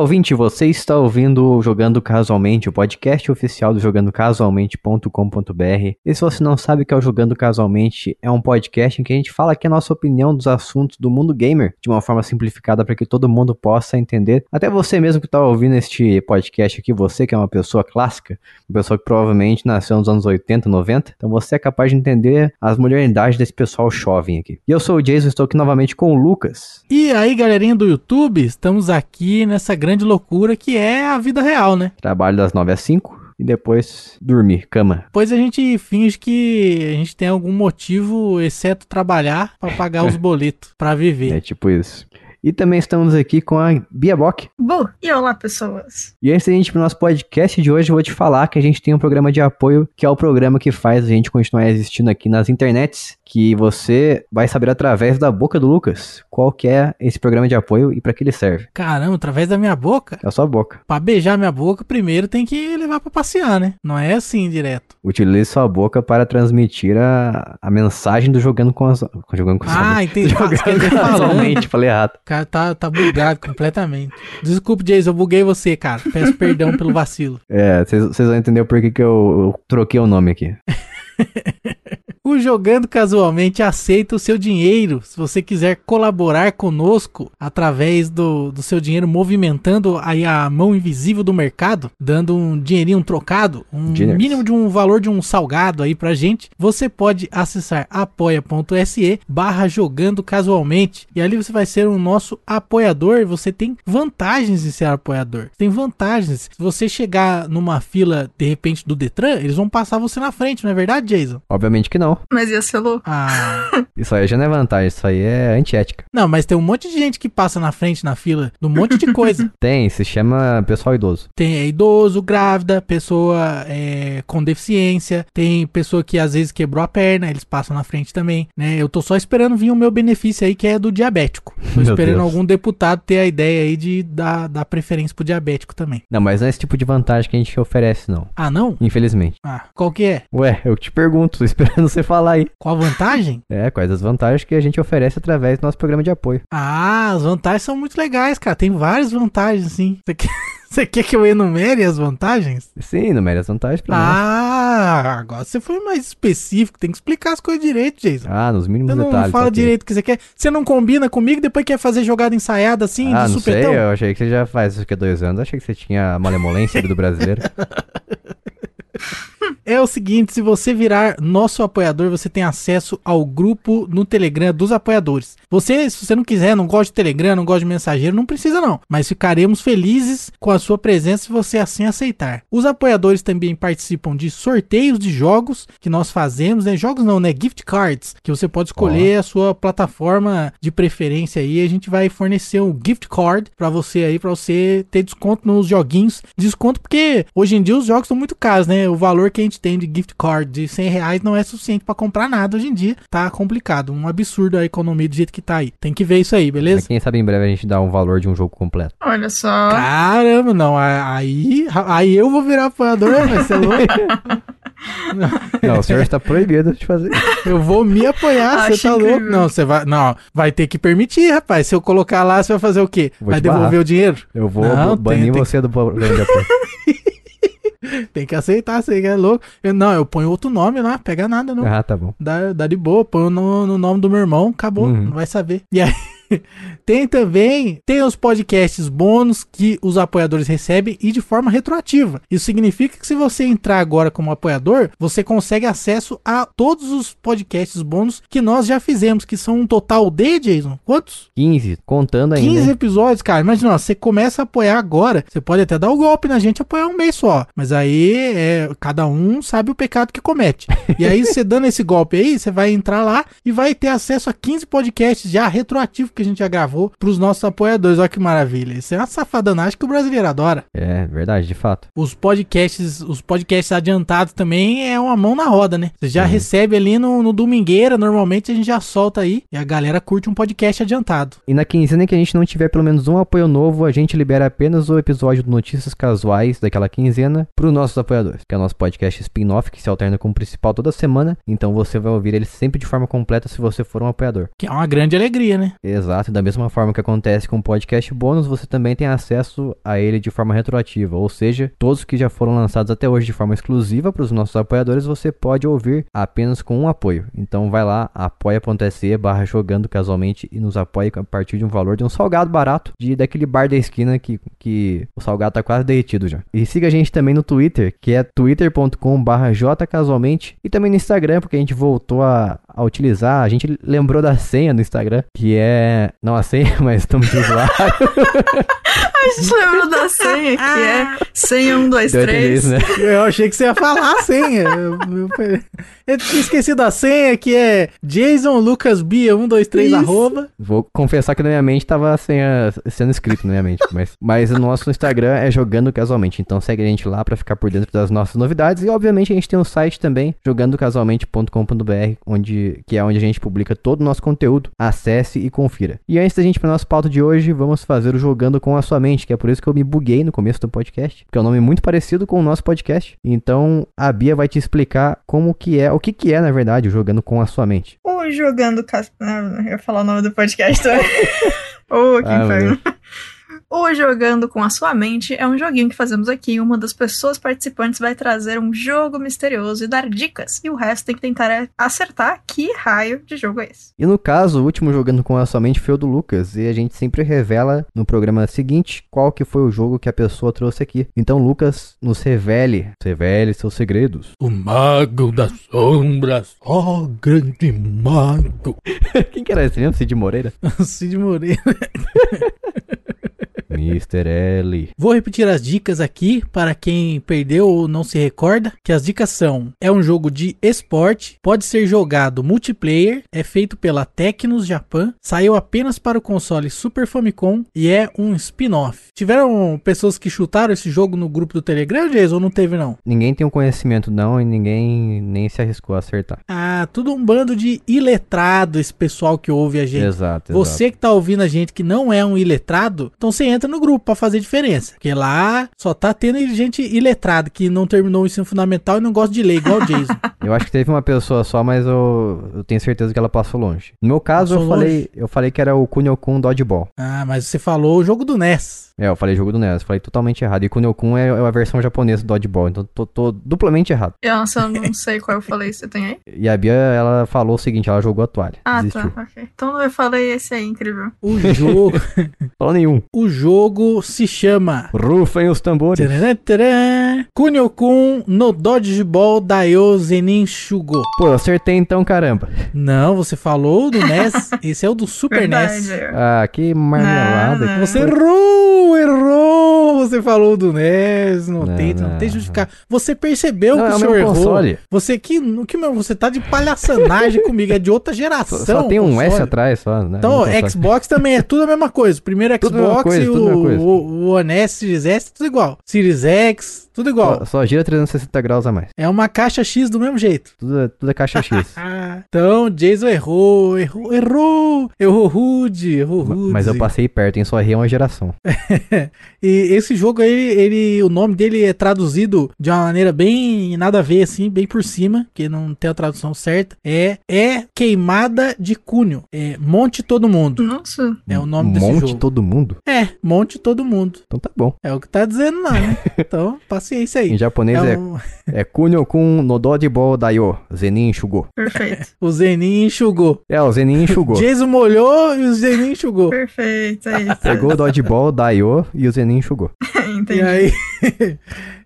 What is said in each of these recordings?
ouvinte, você está ouvindo o Jogando Casualmente, o podcast oficial do jogandocasualmente.com.br. E se você não sabe o que é o Jogando Casualmente, é um podcast em que a gente fala aqui a nossa opinião dos assuntos do mundo gamer, de uma forma simplificada para que todo mundo possa entender. Até você mesmo que está ouvindo este podcast aqui, você que é uma pessoa clássica, uma pessoa que provavelmente nasceu nos anos 80, 90, então você é capaz de entender as modernidades desse pessoal jovem aqui. E eu sou o Jason, estou aqui novamente com o Lucas. E aí, galerinha do YouTube, estamos aqui nessa grande loucura que é a vida real, né? Trabalho das 9 às 5 e depois dormir, cama. Depois a gente finge que a gente tem algum motivo, exceto trabalhar, para pagar os boletos, para viver. É tipo isso. E também estamos aqui com a Bia Bock. Bu, e olá pessoas. E antes da gente ir pro nosso podcast de hoje, eu vou te falar que a gente tem um programa de apoio, que é o programa que faz a gente continuar existindo aqui nas internets, que você vai saber através da boca do Lucas qual que é esse programa de apoio e para que ele serve. Caramba, através da minha boca? É a sua boca. Pra beijar minha boca, primeiro tem que levar pra passear, né? Não é assim direto. Utilize sua boca para transmitir a, a mensagem do jogando com as. Jogando com Ah, as entendi. Jogando casualmente, falei errado. O cara tá, tá bugado completamente. Desculpe, Jason, eu buguei você, cara. Peço perdão pelo vacilo. É, vocês vão entender o porquê que eu, eu troquei o nome aqui. O Jogando Casualmente aceita o seu dinheiro. Se você quiser colaborar conosco através do, do seu dinheiro, movimentando aí a mão invisível do mercado, dando um dinheirinho um trocado, um Diners. mínimo de um valor de um salgado aí pra gente, você pode acessar apoia.se barra jogando casualmente. E ali você vai ser o nosso apoiador você tem vantagens em ser apoiador. Tem vantagens. Se você chegar numa fila, de repente, do Detran, eles vão passar você na frente, não é verdade, Jason? Obviamente que não. Mas ia ser louco. Ah. Isso aí já não é vantagem, isso aí é antiética. Não, mas tem um monte de gente que passa na frente na fila de um monte de coisa. Tem, se chama pessoal idoso. Tem é, idoso, grávida, pessoa é, com deficiência, tem pessoa que às vezes quebrou a perna, eles passam na frente também, né? Eu tô só esperando vir o meu benefício aí, que é do diabético. Tô Meu esperando Deus. algum deputado ter a ideia aí de dar, dar preferência pro diabético também. Não, mas não é esse tipo de vantagem que a gente oferece, não. Ah, não? Infelizmente. Ah, qual que é? Ué, eu te pergunto, tô esperando você falar aí. Qual a vantagem? É, quais as vantagens que a gente oferece através do nosso programa de apoio. Ah, as vantagens são muito legais, cara. Tem várias vantagens, sim. Você quer, você quer que eu enumere as vantagens? Sim, numere as vantagens pra nós. Ah, agora você foi mais específico. Tem que explicar as coisas direito, Jason. Ah, nos mínimos Você não detalhes. fala direito o que você quer. Você não combina comigo e depois quer fazer jogada ensaiada assim, Ah, de não sei, eu achei que você já faz isso aqui há dois anos. Achei que você tinha a malemolência do brasileiro. É o seguinte, se você virar nosso apoiador, você tem acesso ao grupo no Telegram dos apoiadores. Você, se você não quiser, não gosta de Telegram, não gosta de mensageiro, não precisa não. Mas ficaremos felizes com a sua presença se você assim aceitar. Os apoiadores também participam de sorteios de jogos que nós fazemos, né? Jogos não, né? Gift cards, que você pode escolher a sua plataforma de preferência aí. A gente vai fornecer um gift card pra você aí, pra você ter desconto nos joguinhos. Desconto porque hoje em dia os jogos estão muito caros, né? O valor que a gente tem de gift card de 100 reais não é suficiente pra comprar nada hoje em dia. Tá complicado, um absurdo a economia do jeito que tá aí. Tem que ver isso aí, Mas beleza? quem sabe em breve a gente dá um valor de um jogo completo. Olha só. Caramba, não, aí, aí eu vou virar apoiador, vai ser louco. Não, o senhor está proibido de fazer. Eu vou me apoiar, você tá louco? Não, você vai, não, vai ter que permitir, rapaz. Se eu colocar lá, você vai fazer o quê? Vou vai devolver barrar. o dinheiro? Eu vou Não, ba- banir tem- tem- você do programa de apoio. Tem que aceitar, você que é louco. Eu, não, eu ponho outro nome lá, pega nada não. Ah, tá bom. Dá, dá de boa, põe no, no nome do meu irmão, acabou, Uhum. não vai saber. E aí, tem também, tem os podcasts bônus que os apoiadores recebem e de forma retroativa. Isso significa que se você entrar agora como apoiador, você consegue acesso a todos os podcasts bônus que nós já fizemos, que são um total de, Jason, quantos? 15, contando ainda. 15 hein? episódios, cara. Imagina, ó, você começa a apoiar agora. Você pode até dar o golpe na gente apoiar um mês só. Mas aí, é, cada um sabe o pecado que comete. E aí, você dando esse golpe aí, você vai entrar lá e vai ter acesso a 15 podcasts já retroativos que a gente já gravou pros nossos apoiadores. Olha que maravilha. Isso é uma safadanagem que o brasileiro adora. É, verdade, de fato. Os podcasts, os podcasts adiantados também é uma mão na roda, né? Você já Sim. recebe ali no, no Domingueira, normalmente a gente já solta aí e a galera curte um podcast adiantado. E na quinzena que a gente não tiver pelo menos um apoio novo, a gente libera apenas o episódio do Notícias Casuais daquela quinzena para nossos apoiadores, que é o nosso podcast spin-off que se alterna com o principal toda semana. Então você vai ouvir ele sempre de forma completa se você for um apoiador. Que é uma grande alegria, né? Exato. Exato, e da mesma forma que acontece com o podcast bônus, você também tem acesso a ele de forma retroativa, ou seja, todos que já foram lançados até hoje de forma exclusiva para os nossos apoiadores, você pode ouvir apenas com um apoio. Então vai lá, apoia.se barra jogando casualmente e nos apoie a partir de um valor de um salgado barato, de daquele bar da esquina que, que o salgado tá quase derretido já. E siga a gente também no Twitter, que é twitter.com barra jcasualmente, e também no Instagram, porque a gente voltou a, a utilizar, a gente lembrou da senha no Instagram, que é, não a senha, mas estamos de usuário. A gente lembrou da senha, que é senha 1, 2, Deu 3. né? Eu achei que você ia falar a senha. Eu, eu, eu tinha esquecido a senha, que é Jason Lucas Bia 123 Isso. arroba. Vou confessar que na minha mente tava a senha sendo escrito na minha mente, mas, mas o nosso Instagram é jogando casualmente, então segue a gente lá pra ficar por dentro das nossas novidades e obviamente a gente tem um site também, jogandocasualmente.com.br, onde que é onde a gente publica todo o nosso conteúdo. Acesse e confira. E antes da gente ir para nosso pauta de hoje, vamos fazer o jogando com a sua mente, que é por isso que eu me buguei no começo do podcast, porque é um nome muito parecido com o nosso podcast. Então, a Bia vai te explicar como que é, o que que é, na verdade, o jogando com a sua mente. O jogando. Cas... Não, eu ia falar o nome do podcast também. Ô, que Ah, inferno. O Jogando com a Sua Mente é um joguinho que fazemos aqui. Uma das pessoas participantes vai trazer um jogo misterioso e dar dicas, e o resto tem que tentar acertar que raio de jogo é esse. E no caso, o último jogando com a sua mente foi o do Lucas, e a gente sempre revela no programa seguinte qual que foi o jogo que a pessoa trouxe aqui. Então, Lucas, nos revele, revele seus segredos. O mago das sombras, ó grande mago. Quem que era esse mesmo? Cid Moreira? Cid Moreira. Mr. L. Vou repetir as dicas aqui para quem perdeu ou não se recorda, que as dicas são: é um jogo de esporte, pode ser jogado multiplayer, é feito pela Tecnos Japan, saiu apenas para o console Super Famicom e é um spin-off. Tiveram pessoas que chutaram esse jogo no grupo do Telegram, Jason, ou não teve não? Ninguém tem um conhecimento não e ninguém nem se arriscou a acertar. Ah, tudo um bando de iletrado esse pessoal que ouve a gente. Exato, exato. Você que tá ouvindo a gente que não é um iletrado, então você entra no grupo pra fazer diferença. Porque lá só tá tendo gente iletrada que não terminou o ensino fundamental e não gosta de ler, igual o Jason. Eu acho que teve uma pessoa só, mas eu, eu tenho certeza que ela passou longe. No meu caso, Passou eu falei, eu falei que era o Kunio-kun Dodgeball. ah, mas você falou o jogo do NES. É, eu falei jogo do NES, falei totalmente errado. E Kunio-kun é, é a versão japonesa do Dodgeball, então tô, tô duplamente errado. Nossa, eu não sei qual eu falei, você tem aí? E a Bia, ela falou o seguinte, ela jogou a toalha. Ah, desistiu. tá, ok. Então eu falei esse aí, incrível. O jogo, Falou nenhum. o jogo se chama Rufem os tambores. Tcharam, tcharam, Kunio-kun no Dodgeball Daio Zenin Shugo. Pô, eu acertei então, caramba. Não, você falou do NES, esse é o do Super NES. Verdade. Ah, que marmelada. Não, que Você errou, errou. Você falou do NES, não, Não, tenta, não, não. tem justificar. Você percebeu Não, que é o senhor errou. console. Você que, que meu, você tá de palhaçanagem comigo, é de outra geração. Só, só tem um console. S atrás, só, né? Então, console. Xbox também é tudo a mesma coisa. O primeiro Xbox coisa, e o, o, o One S, Series S, tudo igual. Series X, tudo igual. Só, só gira 360 graus a mais. É uma caixa X do mesmo jeito. Tudo, é- tudo é caixa X. Então, Jason errou, errou, errou, errou rude, errou rude. Mas eu passei perto, hein? Só errei uma geração. E esse jogo aí, ele, o nome dele é traduzido de uma maneira bem nada a ver, assim, bem por cima, que não tem a tradução certa. É, é Queimada de Cunho. É Monte Todo Mundo. Nossa. É o nome desse Monte jogo. todo mundo? É, Monte Todo Mundo. Então tá bom. É o que tá dizendo lá, né? Então, paciência aí. Em japonês É é, um- é Kunio-kun no Dodgeball Daio. Zenin enxugou. Perfeito. o Zenin enxugou. É, o Zenin enxugou. Jason molhou e o Zenin enxugou. Perfeito, é isso. Pegou o Dodgeball, Daio e o Zenin enxugou. Entendi. E aí,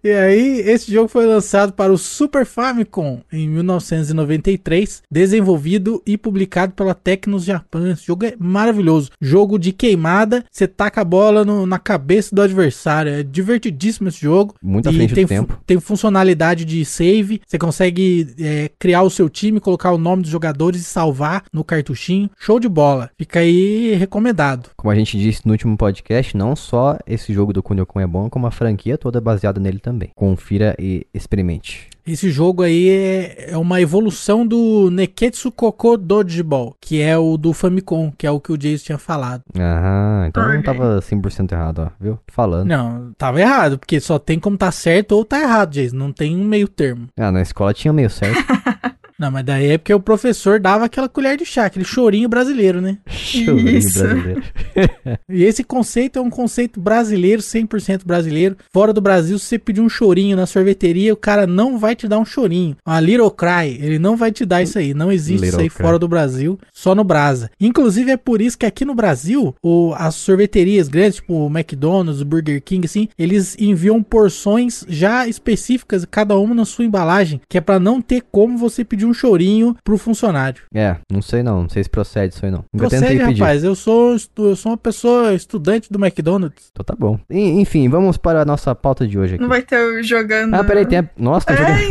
e aí, esse jogo foi lançado para o Super Famicom em 1993, desenvolvido e publicado pela Tecnos Japan. Esse jogo é maravilhoso. Jogo de queimada, você taca a bola no- na cabeça do adversário. É divertidíssimo esse jogo. Muito à E frente tem, do tempo. tem funcionalidade de save. Você consegue é, criar o seu time, colocar o nome dos jogadores e salvar no cartuchinho. Show de bola. Fica aí recomendado. Como a gente disse no último podcast, não só esse jogo do Kunio-kun é bom, como a franquia toda é baseada nele também. Confira e experimente. Esse jogo aí é, é uma evolução do Neketsu Koko Dodgeball, que é o do Famicom, que é o que o Jason tinha falado. Ah, então não Ok. tava 100% errado, ó. Viu? Falando. Não, tava errado, porque só tem como tá certo ou tá errado, Jason. Não tem um meio termo. Ah, na escola tinha meio certo. Não, mas daí é porque o professor dava aquela colher de chá, aquele chorinho brasileiro, né? Chorinho Isso. brasileiro. E esse conceito é um conceito brasileiro, 100% brasileiro. Fora do Brasil, se você pedir um chorinho na sorveteria, o cara não vai te dar um chorinho. Uma Little Cry, ele não vai te dar isso aí. Não existe isso Little aí Cry. fora do Brasil, só no Brasa. Inclusive, é por isso que aqui no Brasil, o, as sorveterias grandes, tipo o McDonald's, o Burger King, assim, eles enviam porções já específicas, cada uma na sua embalagem, que é pra não ter como você pedir um chorinho pro funcionário. É, não sei não. Não sei se procede isso aí não. Nunca Procede, tentei pedir. rapaz, eu sou, estu- eu sou uma pessoa estudante do McDonald's. Então tá bom. E- enfim, vamos para a nossa pauta de hoje aqui. Não vai ter o jogando. Ah, peraí, tem a... Nossa, tá É, jogando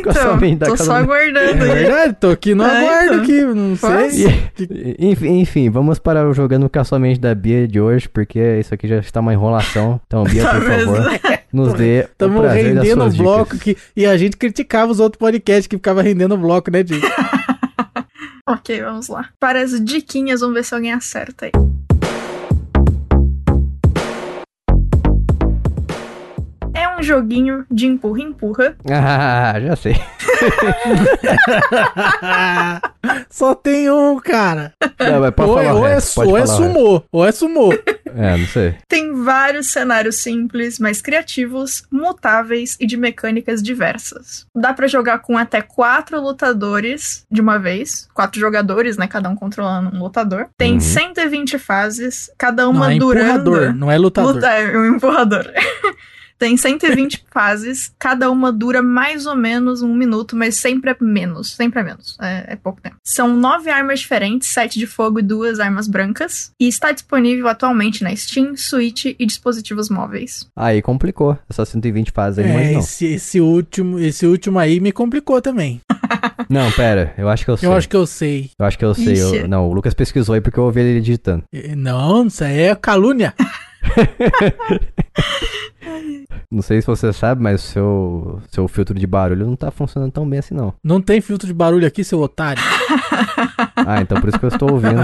então. da Tô só. É aguardando aí. verdade, tô aqui no É, aguardo então. aqui, não Faz. sei. E- enfim, enfim, vamos para o jogando casualmente da Bia de hoje, porque isso aqui já está uma enrolação. Então, Bia, Tá por favor, mesmo. nos dê o das rendendo o bloco dicas. que, e a gente criticava os outros podcasts que ficava rendendo o bloco, né, Diego? Ok, vamos lá. Para as diquinhas, vamos ver se alguém acerta aí. Joguinho de empurra-empurra. Ah, já sei. Só tem um, cara. Não, mas pode Ou, falar é, o ou, é, resto, pode ou é falar resto. sumô, ou é sumô. É, não sei. Tem vários cenários simples, mas criativos, mutáveis e de mecânicas diversas. Dá pra jogar com até quatro lutadores de uma vez. Quatro jogadores, né? Cada um controlando um lutador. Tem Uhum. 120 fases, cada Não, uma é durando. empurrador, não é lutador. Luta- é um empurrador. Tem 120 fases, cada uma dura mais ou menos um minuto, mas sempre é menos, sempre é menos, é, é pouco tempo. São nove armas diferentes, sete de fogo e duas armas brancas, e está disponível atualmente na Steam, Switch e dispositivos móveis. Aí complicou. Essas 120 fases aí, É, mas não. esse, esse último, esse último aí me complicou também. Não, pera, eu acho que eu sei. Eu acho que eu sei. Eu acho que eu sei. eu-. Não, o Lucas pesquisou aí porque eu ouvi ele digitando. Eh, Não, isso aí é calúnia. Não sei se você sabe, mas o seu, seu filtro de barulho não tá funcionando tão bem assim, não. Não tem filtro de barulho aqui, seu otário. Ah, então por isso que eu estou ouvindo.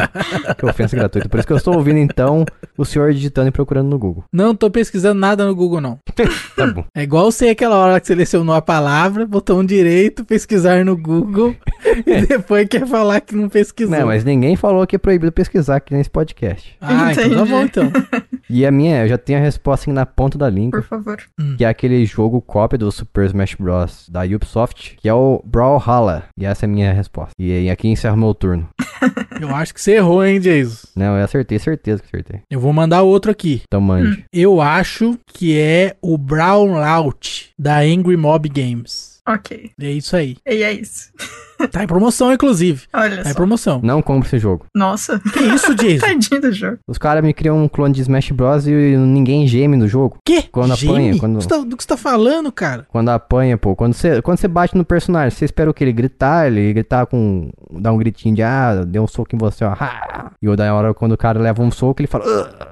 que ofensa gratuita. Por isso que eu estou ouvindo, então, o senhor digitando e procurando no Google. Não tô pesquisando nada no Google, não. Tá bom. É igual você aquela hora que selecionou a palavra, botão direito, pesquisar no Google, e depois quer falar que não pesquisou. Não, mas ninguém falou que é proibido pesquisar aqui nesse podcast. Ah, então tá Entendi. bom, então. E a minha, eu já tenho a resposta aqui na ponta da língua. Por favor. Que é aquele jogo cópia do Super Smash Bros. da Ubisoft, que é o Brawlhalla. E essa é a minha resposta. E aqui encerra o meu turno. Eu acho que você errou, hein, Jesus? Não, eu acertei, certeza que acertei. Eu vou mandar outro aqui. Então mande. Eu acho que é o Brown Out da Angry Mob Games. Ok. É isso aí. E é isso. Tá em promoção, inclusive. Olha Tá em só. promoção. Não compre esse jogo. Nossa, Que isso, Jason? tadinho do jogo. Os caras me criam um clone de Smash Bros. e ninguém geme no jogo. Que? Quando Geme? apanha, quando- Do, que você tá, do que você tá falando, cara? Quando apanha, pô. Quando você, quando você bate no personagem, você espera o que? Ele gritar, ele gritar com. dar um gritinho de ah, deu um soco em você, ó. ha! E o da hora, quando o cara leva um soco, ele fala. "Ugh, ugh."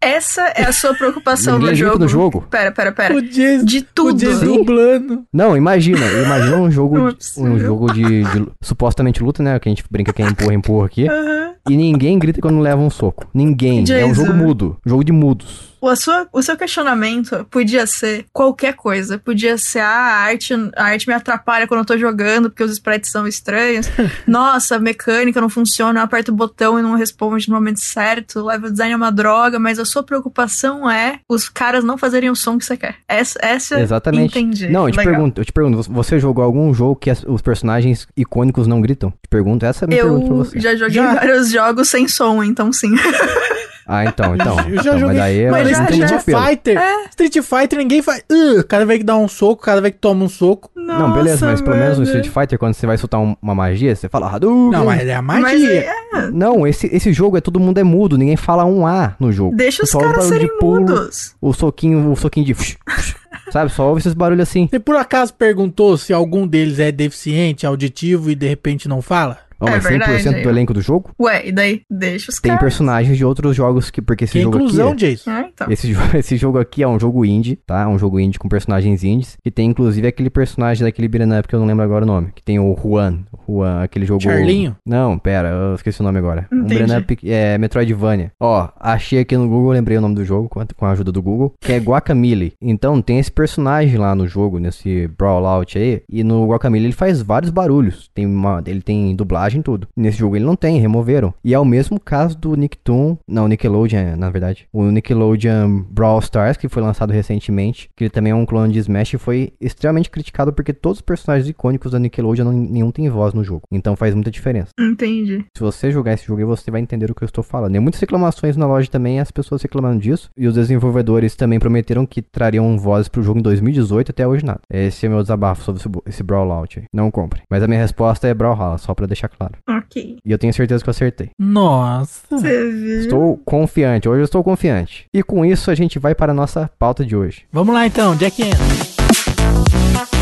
Essa é a sua preocupação no jogo. no jogo. Pera, pera, pera. O Jason, De o tudo. Jason Sim. dublando. Não, imagina. Imagina um jogo, de- um jogo de, de supostamente luta, né? Que a gente brinca que é empurra, empurra aqui. E ninguém grita quando leva um soco. Ninguém. É um Jason. jogo mudo. Jogo de mudos. O, sua- o seu questionamento podia ser qualquer coisa. Podia ser, ah, a arte, a arte me atrapalha quando eu tô jogando porque os sprites são estranhos. Nossa, a mecânica não funciona, eu aperto o botão e não responde no momento certo. O level design é uma droga, mas a sua preocupação é os caras não fazerem o som que você quer. Essa, essa Exatamente. entendi. Não, eu te Legal. pergunto, eu te pergunto, você jogou algum jogo que os personagens icônicos não gritam? Te pergunto, essa é a minha pergunta pra Eu você. já joguei Já. vários jogos sem som, então sim. Ah, então, então. Eu já então, joguei. Mas daí eu Mas já- Street. Fighter. É. Street Fighter ninguém faz. Uh, cada vez que dá um soco, cada vez que toma um soco. Não, beleza, mas pelo menos no Street Fighter, quando você vai soltar um- uma magia, você fala Hadouken. Não, mas é a Mas magia. é, Não, esse, esse jogo é todo mundo é mudo, ninguém fala um A no jogo. deixa os Só o caras barulho de serem pulo, mudos. O soquinho, o soquinho de. sabe, só ouve esses barulhos assim. Você por acaso perguntou se algum deles é deficiente, auditivo e de repente não fala? Ó, É mas 100% verdade, do elenco do jogo Ué, e daí? Deixa os tem caras. personagens de outros jogos que porque esse Que jogo inclusão, aqui, Jason. Ah, então. esse, esse jogo aqui é um jogo indie, tá? É um jogo indie com personagens indies e tem inclusive aquele personagem daquele beat'em up que eu não lembro agora o nome, que tem o Juan, Juan, aquele jogo Charlinho. Não, pera, eu esqueci o nome agora. Um Entendi. beat'em up é Metroidvania. Ó, achei aqui no Google, lembrei o nome do jogo com a, com a ajuda do Google, que é Guacamole. Então tem esse personagem lá no jogo, nesse Brawlout aí, e no Guacamole ele faz vários barulhos. Tem uma, ele tem dublagem e tudo. Nesse jogo ele não tem, removeram. E é o mesmo caso do Nicktoon, não, Nickelodeon, na verdade. O Nickelodeon Brawl Stars, que foi lançado recentemente, que ele também é um clone de Smash e foi extremamente criticado porque todos os personagens icônicos da Nickelodeon, não- nenhum tem voz no jogo. Então faz muita diferença. Entendi. Se você jogar esse jogo aí, você vai entender o que eu estou falando. Tem muitas reclamações na loja também, as pessoas reclamando disso. E os desenvolvedores também prometeram que trariam vozes pro jogo em 2018, até hoje nada. Esse é meu desabafo sobre esse, esse Brawlout aí. Não compre. Mas a minha resposta é Brawlhalla, só pra deixar claro. Ok. E eu tenho certeza que eu acertei. Nossa. Você viu? Estou confiante, hoje eu estou confiante. E com isso a gente vai para a nossa pauta de hoje. Vamos lá então, Jack entra.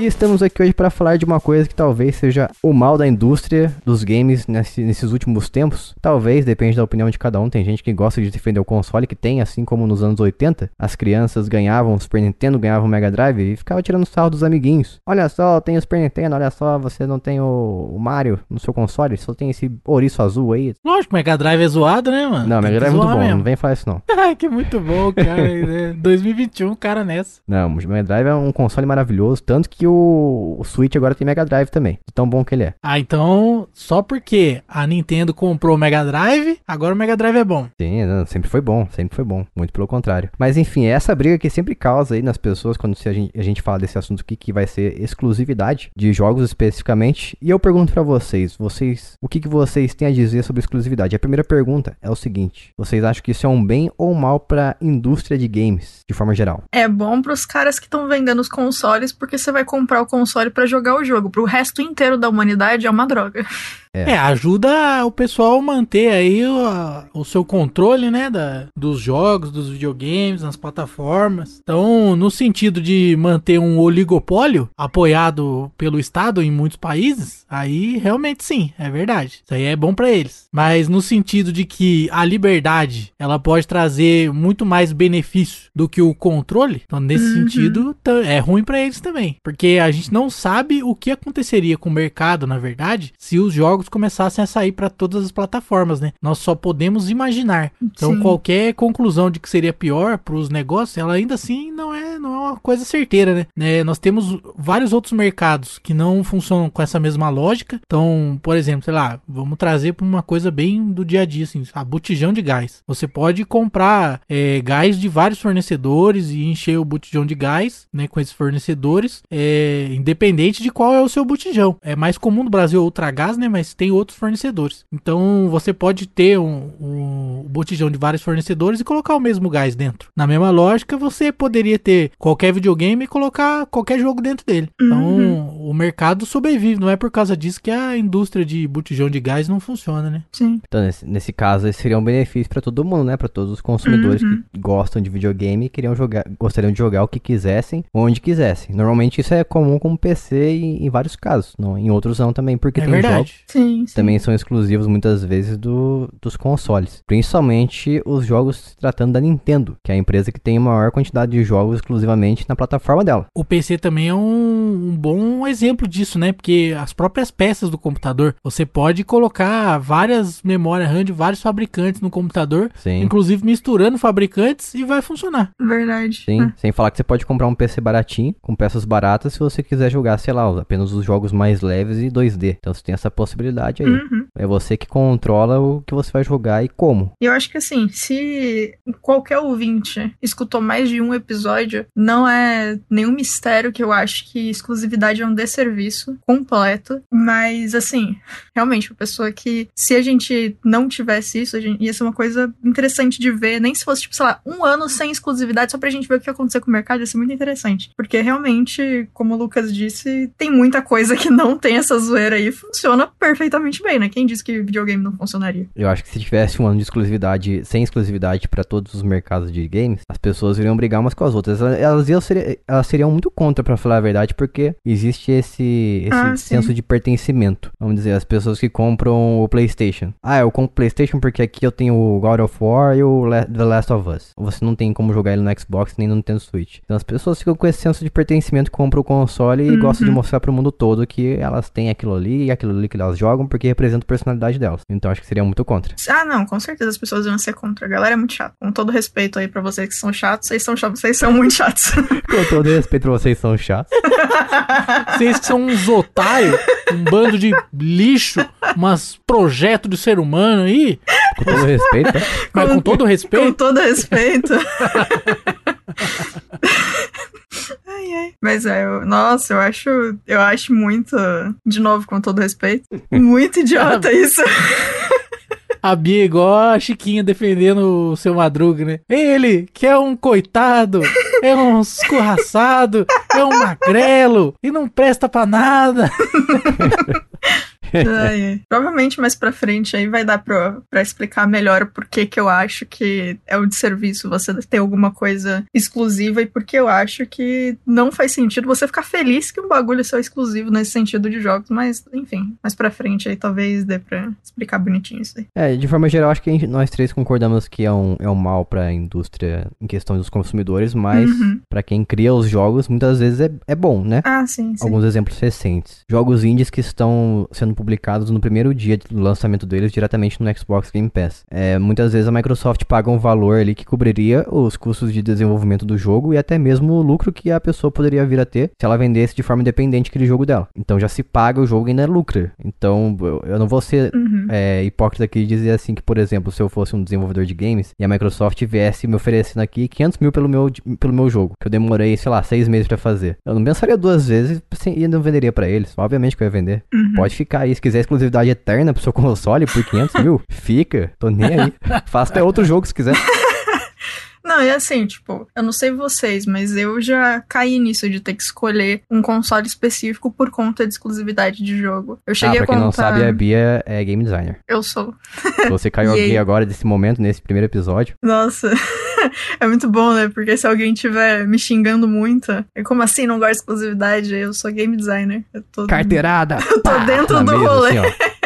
E estamos aqui hoje para falar de uma coisa que talvez seja o mal da indústria dos games nesse- nesses últimos tempos. Talvez, depende da opinião de cada um. Tem gente que gosta de defender o console, que tem, assim como nos anos 80, as crianças ganhavam o Super Nintendo, ganhavam o Mega Drive e ficavam tirando sarro dos amiguinhos. Olha só, tem o Super Nintendo, olha só, você não tem o, o Mario no seu console, só tem esse ouriço azul aí. Lógico, Mega Drive é zoado, né, mano? Não, Mega Drive é muito bom, mesmo. não vem falar isso não. Ai, que muito bom, cara. né? 2021, cara nessa. Não, o Mega Drive é um console maravilhoso, tanto que o, o Switch agora tem Mega Drive também, de tão bom que ele é. Ah, então, só porque a Nintendo comprou o Mega Drive, agora o Mega Drive é bom. Sim, não, sempre foi bom, sempre foi bom, muito pelo contrário. Mas enfim, é essa briga que sempre causa aí nas pessoas quando se a, gente, a gente fala desse assunto aqui, que vai ser exclusividade de jogos especificamente. E eu pergunto pra vocês, vocês, o que, que vocês têm a dizer sobre exclusividade? A primeira pergunta é o seguinte: vocês acham que isso é um bem ou um mal pra indústria de games, de forma geral? É bom pros caras que estão vendendo os consoles, porque você vai comprar o console pra jogar o jogo. Pro resto inteiro da humanidade é uma droga. É. É, ajuda o pessoal a manter aí o, o seu controle, né, da, dos jogos, dos videogames, nas plataformas. Então, no sentido de manter um oligopólio apoiado pelo Estado em muitos países, aí realmente sim, é verdade. Isso aí é bom pra eles. Mas no sentido de que a liberdade, ela pode trazer muito mais benefício do que o controle, então nesse Uhum. sentido é ruim pra eles também, porque a gente não sabe o que aconteceria com o mercado, na verdade, se os jogos começassem a sair pra todas as plataformas, né? Nós só podemos imaginar. Então Sim. qualquer conclusão de que seria pior pros negócios, ela ainda assim não é, não é uma coisa certeira, né? Né, Nós temos vários outros mercados que não funcionam com essa mesma lógica. Então, por exemplo, sei lá, vamos trazer para uma coisa bem do dia a dia, assim, a botijão de gás. Você pode comprar é, gás de vários fornecedores e encher o botijão de gás, né, com esses fornecedores, é, independente de qual é o seu botijão. É mais comum no Brasil Ultragás, né, mas tem outros fornecedores. Então, você pode ter um, um botijão de vários fornecedores e colocar o mesmo gás dentro. Na mesma lógica, você poderia ter qualquer videogame e colocar qualquer jogo dentro dele. Então, Uhum. o mercado sobrevive. Não é por causa disso que a indústria de botijão de gás não funciona, né? Sim. Então, nesse, nesse caso, esse seria um benefício pra todo mundo, né? Pra todos os consumidores Uhum. que gostam de videogame e queriam jogar, gostariam de jogar o que quisessem, onde quisessem. Normalmente isso é comum com o PC e em vários casos, não, em outros não também, porque é tem jogos verdade. Sim, sim. também são exclusivos muitas vezes do, dos consoles. Principalmente os jogos se tratando da Nintendo, que é a empresa que tem a maior quantidade de jogos exclusivamente na plataforma dela. O PC também é um, um bom exemplo disso, né? Porque as próprias peças do computador, você pode colocar várias memórias RAM de vários fabricantes no computador, Sim. inclusive misturando fabricantes e vai funcionar. Verdade. Sim, É. sem falar que você pode comprar um PC baratinho, com peças baratas, se você quiser jogar, sei lá, apenas os jogos mais leves e 2D. Então você tem essa possibilidade aí. Uhum. É você que controla o que você vai jogar e como. E eu acho que assim, se qualquer ouvinte escutou mais de um episódio, não é nenhum mistério que eu acho que exclusividade é um desserviço completo. Mas assim, realmente, uma pessoa que, se a gente não tivesse isso, a gente, ia ser uma coisa interessante de ver. Nem se fosse, tipo, sei lá, um ano sem exclusividade, só pra gente ver o que ia acontecer com o mercado, ia ser muito interessante. Porque realmente, como o Lucas disse, tem muita coisa que não tem essa zoeira aí. Funciona perfeitamente perfeitamente bem, né? Quem disse que videogame não funcionaria? Eu acho que se tivesse um ano de exclusividade, sem exclusividade pra todos os mercados de games, as pessoas iriam brigar umas com as outras. Elas, elas, iam ser- elas seriam muito contra, pra falar a verdade, porque existe esse, esse Ah, sim. senso de pertencimento. Vamos dizer, as pessoas que compram o PlayStation. Ah, eu compro o PlayStation porque aqui eu tenho o God of War e o The Last of Us. Você não tem como jogar ele no Xbox nem no Nintendo Switch. Então as pessoas ficam com esse senso de pertencimento, compram o console e Uhum. gostam de mostrar pro mundo todo que elas têm aquilo ali e aquilo ali que elas jogam porque representa a personalidade delas. Então acho que seriam muito contra. Ah, não, com certeza as pessoas iam ser contra. A galera é muito chata. Com todo respeito aí pra vocês que são chatos, vocês são chatos, vocês são muito chatos. Com todo respeito pra vocês, são chatos. Vocês que são uns otários, um bando de lixo, umas projetos de ser humano aí. Com todo respeito, tá? Mas com todo Com respeito, todo respeito. ai, ai. Mas é, eu- nossa, eu acho, eu acho muito, de novo, com todo respeito, muito idiota isso. a Bia é igual a Chiquinha defendendo o seu Madruga, né? Ele, que é um coitado, é um escorraçado, é um magrelo e não presta pra nada. Ai. Provavelmente mais pra frente aí vai dar pra, pra explicar melhor o porquê que eu acho que é um desserviço você ter alguma coisa exclusiva e porque eu acho que não faz sentido você ficar feliz que um bagulho é só exclusivo nesse sentido de jogos, mas enfim, mais pra frente aí talvez dê pra explicar bonitinho isso aí. É, de forma geral, acho que nós três concordamos que é um, é um mal pra indústria em questão dos consumidores, mas Uhum. pra quem cria os jogos, muitas vezes é, é bom, né? Ah, sim, sim. Alguns exemplos recentes. Jogos indies que estão sendo publicados no primeiro dia do lançamento deles diretamente no Xbox Game Pass. É, muitas vezes a Microsoft paga um valor ali que cobriria os custos de desenvolvimento do jogo e até mesmo o lucro que a pessoa poderia vir a ter se ela vendesse de forma independente aquele jogo dela. Então já se paga o jogo e ainda lucra. Então eu- não vou ser Uhum. é, hipócrita aqui e dizer assim que, por exemplo, se eu fosse um desenvolvedor de games e a Microsoft viesse me oferecendo aqui 500 mil pelo meu, pelo meu jogo, que eu demorei, sei lá, seis meses pra fazer. Eu não pensaria duas vezes e não venderia pra eles. Obviamente que eu ia vender. Uhum. Pode ficar aí. Se quiser exclusividade eterna pro seu console por 500 mil, fica. Tô nem aí. Faça até outro jogo se quiser. Não, é assim, tipo, eu não sei vocês, mas eu já caí nisso de ter que escolher um console específico por conta de exclusividade de jogo. Eu Ah, cheguei pra a quem contar... não sabe, a Bia é game designer. Eu sou. Se você caiu aqui agora desse momento, nesse primeiro episódio, Nossa, é muito bom, né? Porque se alguém tiver me xingando muito, é como assim não gosto de exclusividade? Eu sou game designer. Eu tô... carteirada! Eu tô dentro na do mesa, rolê. assim,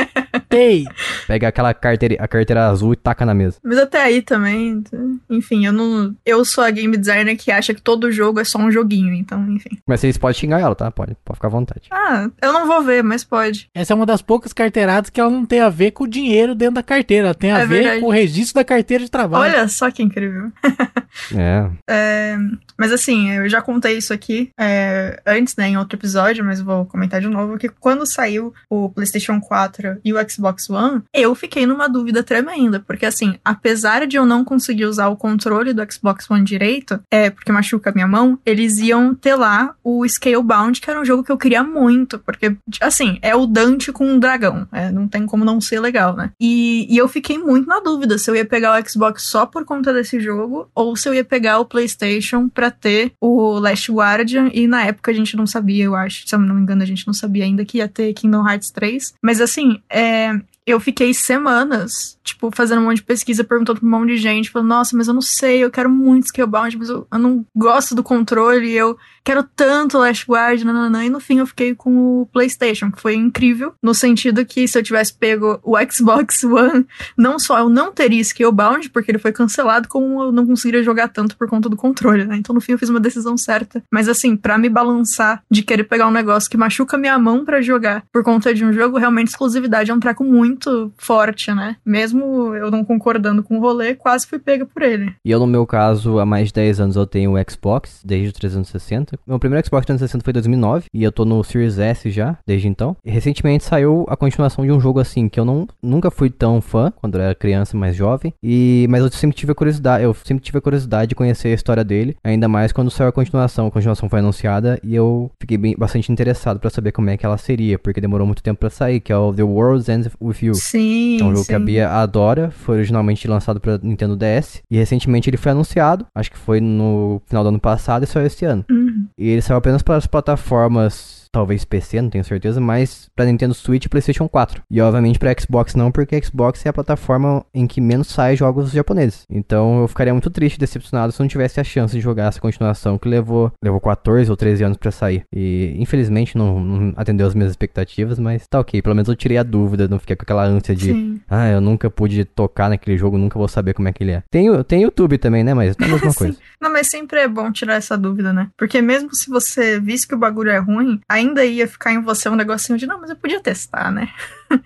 Pega aquela carteira, a carteira azul e taca na mesa. Mas até aí também, enfim, eu não. Eu sou a game designer que acha que todo jogo é só um joguinho, então, enfim. Mas vocês podem xingar ela, tá? Pode, pode ficar à vontade. Ah, eu não vou ver, mas pode. Essa é uma das poucas carteiradas que ela não tem a ver com o dinheiro dentro da carteira. Ela tem a É ver verdade. com o registro da carteira de trabalho. Olha só que incrível. É. É, mas assim, eu já contei isso aqui é, antes, né, em outro episódio, mas vou comentar de novo, que quando saiu o PlayStation 4 e o Xbox One, eu fiquei numa dúvida tremenda, porque assim, apesar de eu não conseguir usar o controle do Xbox One direito, é porque machuca a minha mão, eles iam ter lá o Scalebound, que era um jogo que eu queria muito, porque, assim, é o Dante com um dragão, é, não tem como não ser legal, né? E, e eu fiquei muito na dúvida se eu ia pegar o Xbox só por conta desse jogo, ou se eu ia pegar o PlayStation pra ter o Last Guardian, e na época a gente não sabia, eu acho, se eu não me engano, a gente não sabia ainda que ia ter Kingdom Hearts 3. Mas assim, é, eu fiquei semanas, tipo, fazendo um monte de pesquisa, perguntando pra um monte de gente, falando, nossa, mas eu não sei, eu quero muito Scalebound, mas eu, eu não gosto do controle, eu quero tanto Last Guard, nananã, e no fim eu fiquei com o PlayStation, que foi incrível, no sentido que se eu tivesse pego o Xbox One, não só eu não teria Scalebound, porque ele foi cancelado, como eu não conseguiria jogar tanto por conta do controle, né? Então no fim eu fiz uma decisão certa. Mas assim, pra me balançar de querer pegar um negócio que machuca minha mão pra jogar por conta de um jogo, realmente exclusividade é um treco muito forte, né? Mesmo eu não concordando com o rolê, quase fui pega por ele. E eu, no meu caso, há mais de 10 anos eu tenho o Xbox, desde o 360. Meu primeiro Xbox 360 foi em 2009, e eu tô no Series S já, desde então. E recentemente saiu a continuação de um jogo assim, que eu não, nunca fui tão fã, quando eu era criança, mais jovem. E, mas eu sempre tive a curiosidade, eu sempre tive a curiosidade de conhecer a história dele, ainda mais quando saiu a continuação. A continuação foi anunciada e eu fiquei bem, bastante interessado pra saber como é que ela seria, porque demorou muito tempo pra sair, que é o The World Ends With You. Sim, É um jogo sim. que a Bia adora, foi originalmente lançado para Nintendo DS e recentemente ele foi anunciado, acho que foi no final do ano passado e saiu esse ano. Uhum. E ele saiu apenas para as plataformas talvez PC, não tenho certeza, mas pra Nintendo Switch e PlayStation 4. E obviamente pra Xbox não, porque Xbox é a plataforma em que menos sai jogos japoneses. Então eu ficaria muito triste, decepcionado se não tivesse a chance de jogar essa continuação que levou, levou 14 ou 13 anos pra sair. E infelizmente não, não atendeu as minhas expectativas, mas tá ok. Pelo menos eu tirei a dúvida, não fiquei com aquela ânsia de, Sim. ah, eu nunca pude tocar naquele jogo, nunca vou saber como é que ele é. Tem, tem YouTube também, né? Mas é a mesma coisa. Não, mas sempre é bom tirar essa dúvida, né? Porque mesmo se você visse que o bagulho é ruim, ainda ia ficar em você um negocinho de, não, mas eu podia testar, né?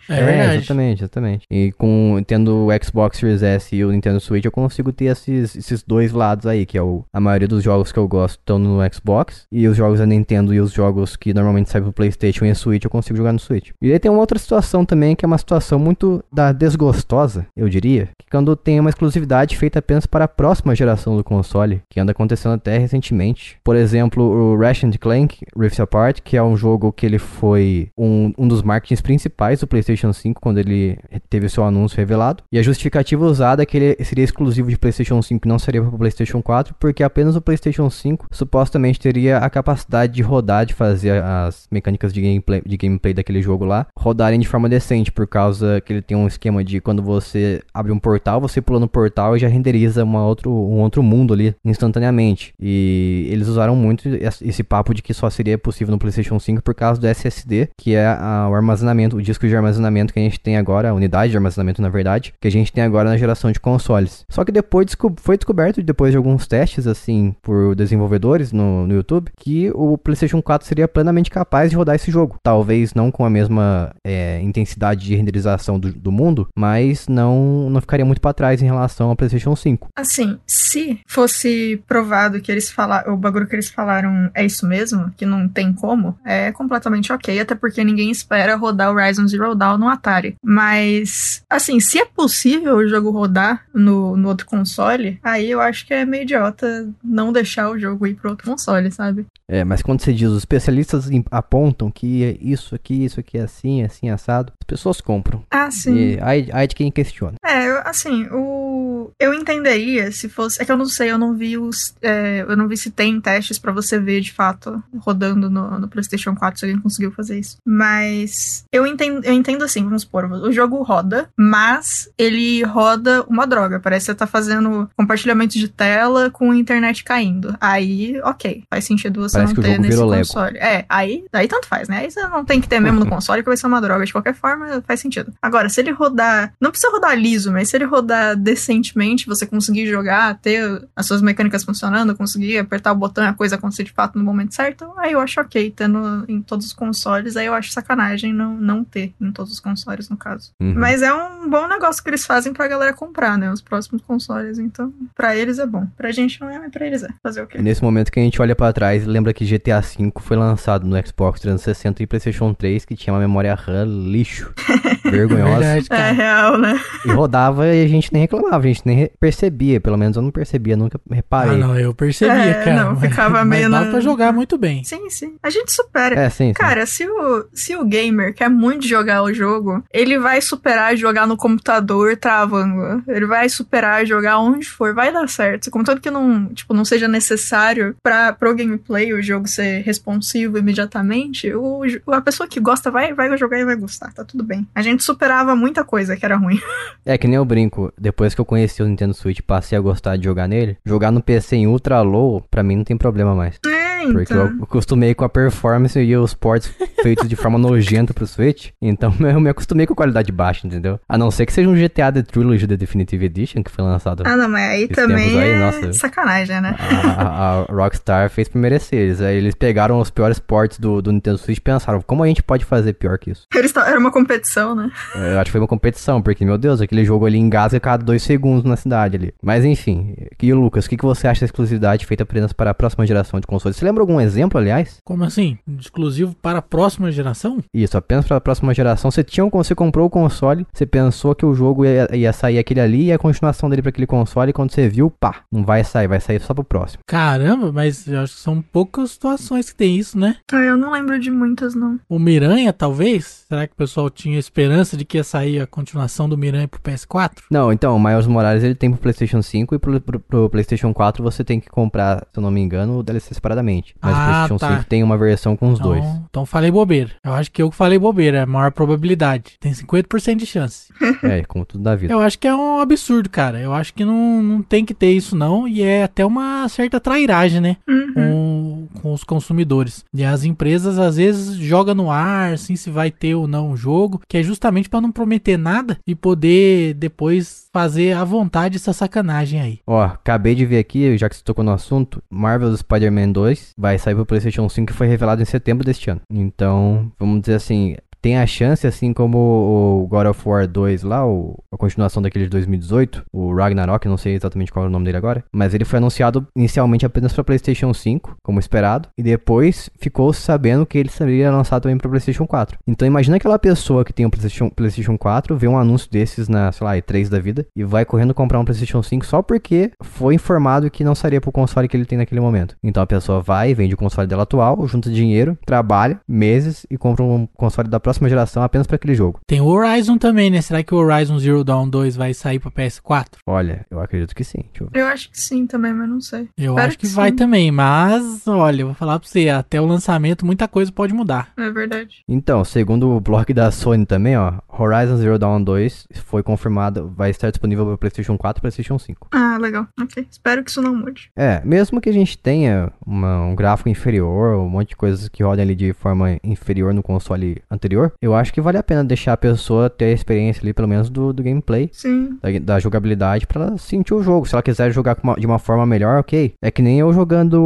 É, verdade. exatamente, exatamente. E com tendo o Xbox Series S e o Nintendo Switch, eu consigo ter esses, esses dois lados aí, que é o, a maioria dos jogos que eu gosto estão no Xbox, e os jogos da Nintendo e os jogos que normalmente saem pro PlayStation e Switch, eu consigo jogar no Switch. E aí tem uma outra situação também, que é uma situação muito da desgostosa, eu diria, que quando tem uma exclusividade feita apenas para a próxima geração do console, que anda acontecendo até recentemente. Por exemplo, o Ratchet Clank Rift Apart, que é um jogo que ele foi um, um dos marketings principais do PlayStation 5 quando ele teve o seu anúncio revelado. E a justificativa usada é que ele seria exclusivo de PlayStation 5 e não seria para o PlayStation 4, porque apenas o PlayStation 5 supostamente teria a capacidade de rodar, de fazer as mecânicas de gameplay, de gameplay daquele jogo lá, rodarem de forma decente, por causa que ele tem um esquema de quando você abre um portal, você pula no portal e já renderiza uma outro, um outro mundo ali instantaneamente. E eles usaram muito esse papo de que só seria possível no PlayStation 5 por causa do SSD, que é a, o armazenamento, o disco de armazenamento que a gente tem agora, a unidade de armazenamento na verdade, que a gente tem agora na geração de consoles. Só que depois foi descoberto, depois de alguns testes assim por desenvolvedores no, no YouTube, que o PlayStation 4 seria plenamente capaz de rodar esse jogo. Talvez não com a mesma é, intensidade de renderização do, do mundo, mas não, não ficaria muito para trás em relação ao PlayStation 5. Assim, se fosse provado que eles falaram, o bagulho que eles falaram é isso mesmo, que não tem como, é completamente ok, até porque ninguém espera rodar o Horizon Zero Dawn no Atari. Mas, assim, se é possível o jogo rodar no, no outro console, aí eu acho que é meio idiota não deixar o jogo ir pro outro console, sabe? É, mas quando você diz, os especialistas apontam que é isso aqui, isso aqui é assim, assim, assado, as pessoas compram. Ah, sim. E aí, aí de quem questiona. É, eu- assim, o eu entenderia se fosse, é que eu não sei, eu não vi os, é, eu não vi se tem testes pra você ver de fato rodando no, no PlayStation 4 se alguém conseguiu fazer isso. Mas eu entendo, eu entendo assim, vamos supor, o jogo roda, mas ele roda uma droga, parece que você tá fazendo compartilhamento de tela com a internet caindo. Aí, OK, faz sentido você Parece não ter nesse virou Lego. console. É, aí, aí tanto faz, né? Aí você não tem que ter mesmo no console que vai ser uma droga de qualquer forma, faz sentido. Agora, se ele rodar, não precisa rodar liso, mas se ele rodar decentemente, você conseguir jogar, ter as suas mecânicas funcionando, conseguir apertar o botão e a coisa acontecer de fato no momento certo, aí eu acho ok, tendo em todos os consoles, aí eu acho sacanagem não, não ter em todos os consoles, no caso. Uhum. Mas é um bom negócio que eles fazem pra galera comprar, né? Os próximos consoles, então, pra eles é bom. Pra gente não é, mas pra eles é. Fazer o quê? É nesse momento que a gente olha pra trás e lembra que GTA V foi lançado no Xbox 360 e PlayStation 3, que tinha uma memória RAM lixo, vergonhosa, Verdade, É cara. real, né? e rodava e a gente nem reclamava, a gente nem percebia, pelo menos eu não percebia, nunca reparei. Ah, não, eu percebia, É, cara. não, mas- ficava mas meio dava na- pra jogar muito bem. Sim, sim. A gente supera. É, sim, sim. Cara, se o, se o gamer quer muito jogar o jogo, ele vai superar jogar no computador travando. Ele vai superar jogar onde for, vai dar certo. Contanto que não, tipo, não seja necessário pra, pro gameplay o jogo ser responsivo imediatamente, o, a pessoa que gosta vai, vai jogar e vai gostar, tá tudo bem. A gente superava muita coisa que era ruim. É que nem eu brinco, depois que eu conheci o Nintendo Switch e passei a gostar de jogar nele, jogar no PC em ultra low, pra mim não tem problema mais. É, Porque então. eu acostumei com a performance e os ports feitos de forma nojenta pro Switch. Então eu me acostumei com a qualidade baixa, entendeu? A não ser que seja um GTA The Trilogy The Definitive Edition, que foi lançado. Ah, não, mas aí também aí, é nossa. sacanagem, né? A, a- Rockstar fez por merecer. Eles, aí eles pegaram os piores ports do, do Nintendo Switch e pensaram, como a gente pode fazer pior que isso? Eles era uma competição, né? Eu acho que foi uma competição, porque, meu Deus, aquele jogo ali engasga a cada dois segundos na cidade ali. Mas enfim, e o Lucas, o que, que você acha da exclusividade feita apenas para a próxima geração de consoles? Você lembra algum exemplo, aliás? Como assim? Exclusivo para a próxima geração? Isso, apenas para a próxima geração. Você tinha você comprou o console, você pensou que o jogo ia, ia sair aquele ali e a continuação dele para aquele console, e quando você viu, pá, não vai sair, vai sair só pro próximo. Caramba, mas eu acho que são poucas situações que tem isso, né? Ah, eu não lembro de muitas, não. O Miranha, talvez? Será que o pessoal tinha esperança de que ia sair a continuação do Miranha pro PS4? Não, então, o Miles Morales ele tem pro PlayStation 5 e pro, pro- pro PlayStation 4 você tem que comprar, se eu não me engano, o DLC separadamente. Mas Ah, o PlayStation tá. 5 tem uma versão com os Então, dois. então falei bobeira. Eu acho que eu que falei bobeira, é a maior probabilidade. Tem 50% de chance. É, como tudo da vida. Eu acho que é um absurdo, cara. Eu acho que não, não tem que ter isso, não. E é até uma certa trairagem, né? Uhum. Com, com os consumidores. E as empresas, às vezes, jogam no ar, assim, se vai ter ou não o jogo, que é justamente pra não prometer nada e poder depois fazer à vontade essa sacanagem aí. Ó, acabei de ver aqui, já que você tocou no assunto, Marvel Spider-Man 2 vai sair pro PlayStation 5 que foi revelado em setembro deste ano. Então, vamos dizer assim, tem a chance, assim como o God of War 2 lá, o, a continuação daquele de 2018, o Ragnarok, não sei exatamente qual é o nome dele agora, mas ele foi anunciado inicialmente apenas para PlayStation 5, como esperado, e depois ficou sabendo que ele seria lançado também para PlayStation 4. Então imagina aquela pessoa que tem um PlayStation, PlayStation 4, vê um anúncio desses na, sei lá, E3 da vida, e vai correndo comprar um PlayStation 5 só porque foi informado que não seria pro console que ele tem naquele momento. Então a pessoa vai, vende o console dela atual, junta dinheiro, trabalha meses e compra um console da próxima geração apenas para aquele jogo. Tem o Horizon também, né? Será que o Horizon Zero Dawn 2 vai sair pra PS4? Olha, eu acredito que sim. Deixa eu ver. Eu acho que sim também, mas não sei. Eu Espero acho que, que vai também, mas olha, eu vou falar pra você, até o lançamento muita coisa pode mudar. É verdade. Então, segundo o blog da Sony também, ó, Horizon Zero Dawn 2 foi confirmado, vai estar disponível para PlayStation 4 e PlayStation 5. Ah, legal. Ok. Espero que isso não mude. É, mesmo que a gente tenha uma- um gráfico inferior, um monte de coisas que rodem ali de forma inferior no console anterior, eu acho que vale a pena deixar a pessoa ter a experiência ali, pelo menos do, do gameplay, Sim. da, da jogabilidade, pra ela sentir o jogo. Se ela quiser jogar uma- de uma forma melhor, ok. É que nem eu jogando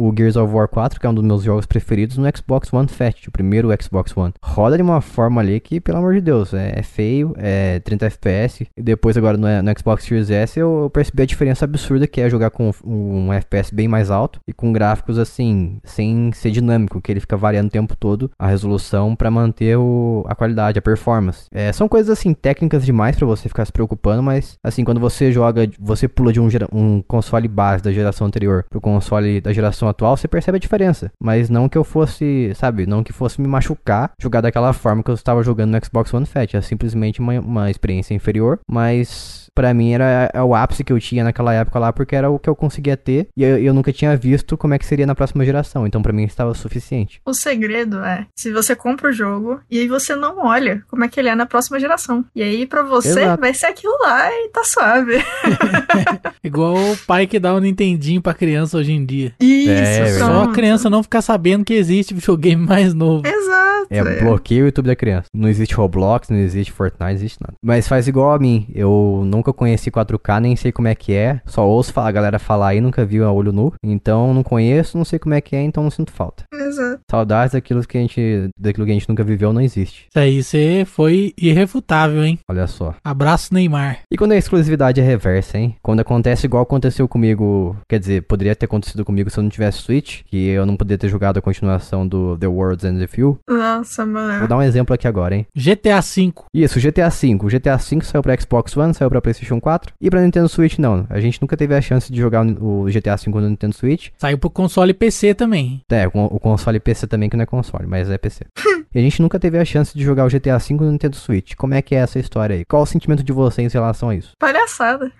o, Gears of War 4, que é um dos meus jogos preferidos, no Xbox One Fat, o primeiro Xbox One. Roda de uma forma ali que, pelo amor de Deus, é, é feio, é 30 FPS. E depois, agora no, no Xbox Series S, eu, eu percebi a diferença absurda que é jogar com um FPS bem mais alto e com gráficos assim, sem ser dinâmico, que ele fica variando o tempo todo a resolução pra manter o, a qualidade, a performance. É, são coisas assim técnicas demais pra você ficar se preocupando, mas assim, quando você joga, você pula de um, gera- um console base da geração anterior pro console da geração atual, você percebe a diferença. Mas não que eu fosse, sabe, não que fosse me machucar jogar daquela forma que eu estava jogando no Xbox One Fat. É simplesmente uma, uma experiência inferior, mas pra mim era é o ápice que eu tinha naquela época lá, porque era o que eu conseguia ter e eu, eu nunca tinha visto como é que seria na próxima geração. Então pra mim estava suficiente. O segredo é se você compra o jogo e aí você não olha como é que ele é na próxima geração. E aí pra você Exato. vai ser aquilo lá e tá suave. Igual o pai que dá o Nintendinho pra criança hoje em dia. Isso, É, Só pronto. a criança não ficar sabendo que existe videogame mais novo. Exato. É, bloqueio o YouTube da criança. Não existe Roblox, não existe Fortnite, não existe nada. Mas faz igual a mim. Eu nunca conheci 4K, nem sei como é que é. Só ouço a galera falar aí, nunca vi a olho nu. Então não conheço, não sei como é que é, então não sinto falta. Exato. Saudades daquilo que a gente, daquilo que a gente nunca viveu não existe. Isso aí você foi irrefutável, hein? Olha só. Abraço, Neymar. E quando a exclusividade é reversa, hein? Quando acontece igual aconteceu comigo, quer dizer, poderia ter acontecido comigo se eu não tivesse Switch, que eu não poderia ter jogado a continuação do The World's End the Few. Nossa, Vou mano. dar um exemplo aqui agora, hein? GTA V. Isso, GTA V. O GTA V saiu pra Xbox One, saiu pra PlayStation 4 e pra Nintendo Switch não. A gente nunca teve a chance de jogar o GTA V no Nintendo Switch. Saiu pro console PC também. É, o console PC também, que não é console, mas é PC. e a gente nunca teve a chance de jogar o GTA V no Nintendo Switch. Como é que é essa história aí? Qual o sentimento de vocês em relação a isso? Palhaçada.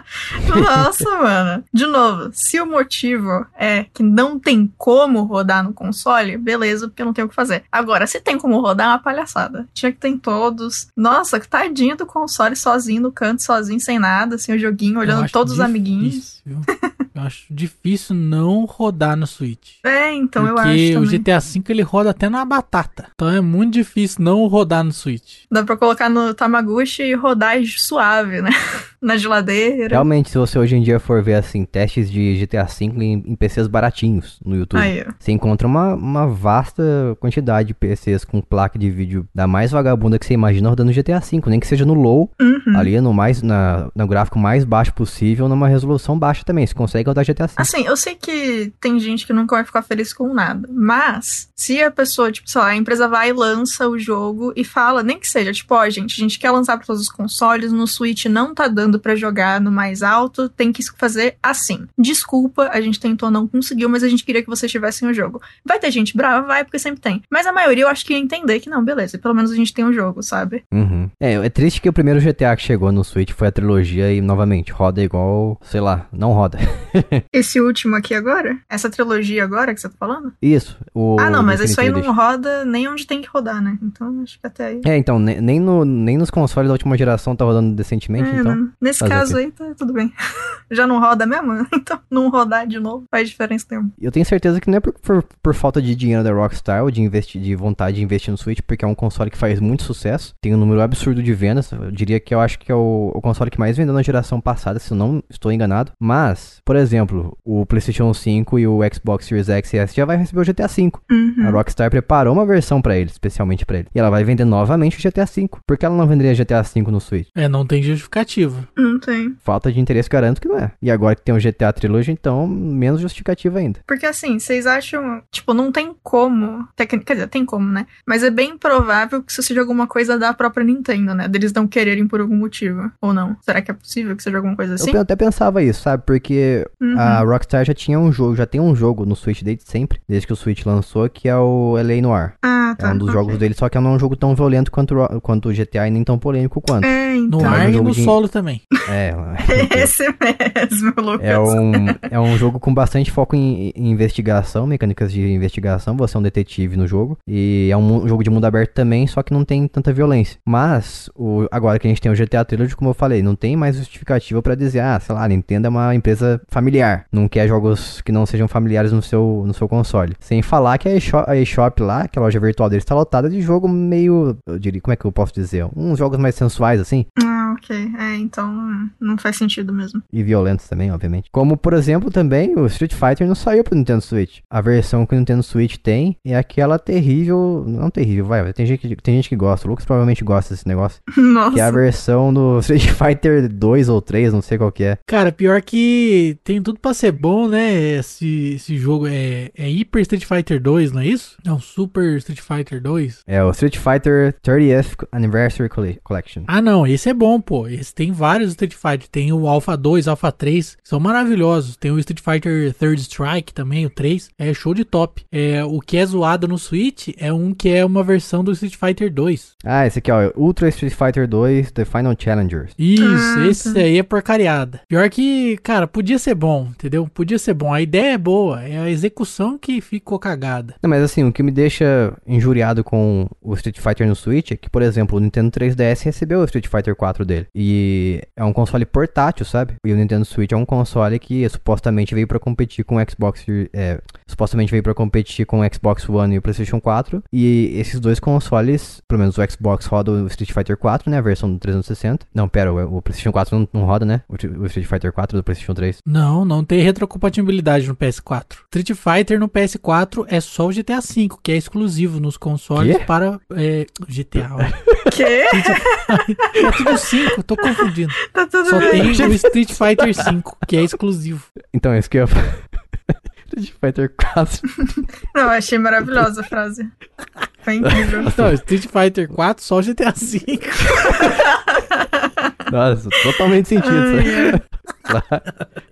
Nossa, mano. De novo, se o motivo é que não tem como rodar no console, beleza, porque não tem o que fazer. Agora, se tem como rodar, é uma palhaçada. Tinha que ter em todos. Nossa, que tadinho do console sozinho no canto, sozinho, sem nada, assim, o joguinho, olhando todos os amiguinhos. Difícil. Eu acho difícil não rodar no Switch. É, então eu porque acho o também. GTA V ele roda até na batata. Então é muito difícil não rodar no Switch. Dá pra colocar no Tamaguchi e rodar suave, né? Na geladeira. Realmente, se você hoje em dia for ver assim, testes de GTA V em, em PCs baratinhos no YouTube. Aí. Você encontra uma, uma vasta quantidade de PCs com placa de vídeo da mais vagabunda que você imagina rodando GTA V, nem que seja no low, Uhum. ali no mais na, no gráfico mais baixo possível, numa resolução baixa também. Você consegue rodar GTA V. Assim, eu sei que tem gente que nunca vai ficar feliz com nada, mas se a pessoa, tipo, sei lá, a empresa vai e lança o jogo e fala, nem que seja, tipo, ó, gente, a gente quer lançar pra todos os consoles, no Switch não tá dando pra jogar no mais alto, tem que fazer assim. Desculpa, a gente tentou, não conseguiu, mas a gente queria que vocês tivessem o jogo. Vai ter gente brava? Vai, porque sempre tem. Mas a maioria eu acho que ia entender que não, beleza, pelo menos a gente tem um jogo, sabe? Uhum. É, é triste que o primeiro GTA que chegou no Switch foi a trilogia e, novamente, roda igual, sei lá, não roda. Esse último aqui agora? Essa trilogia agora que você tá falando? Isso. O ah, não, mas isso aí não roda nem onde tem que rodar, né? Então acho que até aí. É, então, ne- nem, no, nem nos consoles da última geração tá rodando decentemente, É, então. né? Nesse caso aí, tá tudo bem. Já não roda mesmo? Então, não rodar de novo faz diferença nenhuma. Eu tenho certeza que não é por, por, por falta de dinheiro da Rockstar ou de, investir, de vontade de investir no Switch, porque é um console que faz muito sucesso, tem um número absurdo de vendas. Eu diria que eu acho que é o, o console que mais vendeu na geração passada, se eu não estou enganado. Mas, por exemplo, o PlayStation 5 e o Xbox Series X e S já vai receber o GTA V. Uhum. A Rockstar preparou uma versão pra ele, especialmente pra ele. E ela vai vender novamente o GTA V. Por que ela não venderia GTA V no Switch? É, não tem justificativa. Não tem. Falta de interesse, garanto que não é. E agora que tem o GTA Trilogy, então, menos justificativa ainda. Porque assim, vocês acham. Tipo, não tem como. Quer dizer, tem como, né? Mas é bem provável que isso seja alguma coisa da própria Nintendo, né? Deles não quererem por algum motivo. Ou não? Será que é possível que seja alguma coisa assim? Eu até pensava isso, sabe? Porque Uhum. a Rockstar já tinha um jogo, já tem um jogo no Switch desde sempre, desde que o Switch lançou, que é o LA Noir. Ah, É tá. um dos ok. jogos dele, só que não é um jogo tão violento quanto, o- quanto o GTA e nem tão polêmico quanto. É, No então. Mas ar um e jogo no de- solo também. É, Esse mesmo, Lucas. é um, é um jogo com bastante foco em, em investigação, mecânicas de investigação. Você é um detetive no jogo. E é um jogo de mundo aberto também, só que não tem tanta violência. Mas, o, agora que a gente tem o GTA Trilogy, como eu falei, não tem mais justificativa pra dizer, ah, sei lá, a Nintendo é uma empresa familiar. Não quer jogos que não sejam familiares no seu, no seu console. Sem falar que a eShop, a eShop lá, que é a loja virtual deles, tá lotada de jogo meio, eu diria, como é que eu posso dizer? Uns jogos mais sensuais, assim. Ah, ok. É, então não faz sentido mesmo. E violentos também, obviamente. Como, por exemplo, também o Street Fighter não saiu pro Nintendo Switch. A versão que o Nintendo Switch tem é aquela terrível. Não terrível, vai. Tem gente, que- tem gente que gosta. O Lucas provavelmente gosta desse negócio. Nossa. Que é a versão do Street Fighter 2 ou 3, não sei qual que é. Cara, pior que tem tudo pra ser bom, né? Esse, esse jogo é, é Hyper Street Fighter 2, não é isso? Não, Super Street Fighter 2. É o Street Fighter 30th Anniversary Colle- Collection. Ah, não, esse é bom, pô. Esse tem vários Street Fighter. Tem o Alpha 2, Alpha 3, são maravilhosos. Tem o Street Fighter Third Strike também, o 3. É show de top. É, o que é zoado no Switch é um que é uma versão do Street Fighter 2. Ah, esse aqui, ó. Ultra Street Fighter 2 The Final Challengers. Isso, Ah, esse tá. aí é porcariada. Pior que, cara, podia ser bom, entendeu? Podia ser bom. A ideia é boa, é a execução que ficou cagada. Não, mas assim, o que me deixa injuriado com o Street Fighter no Switch é que, por exemplo, o Nintendo 3DS recebeu o Street Fighter 4 dele. E é um console portátil, sabe? E o Nintendo Switch é um console que supostamente veio pra competir com o Xbox. É, supostamente veio pra competir com o Xbox One e o PlayStation 4. E esses dois consoles, pelo menos o Xbox roda o Street Fighter 4, né? A versão do 360. Não, pera, o, o PlayStation 4 não, não roda, né? O, o Street Fighter 4 do PlayStation 3. Não, não tem retrocompatibilidade no PS4. Street Fighter no PS4 é só o GTA V, que é exclusivo nos consoles Quê? para é, GTA. ó. Quê? é tudo 5, tô confundindo. Tá tudo Só bem. tem o Street Fighter 5, que é exclusivo. Então, esse que eu ia falar. Street Fighter 4. Não, eu achei maravilhosa a frase. Foi incrível. Não, Street Fighter 4 só o GTA V. Nossa, totalmente sentido. Ai, sabe?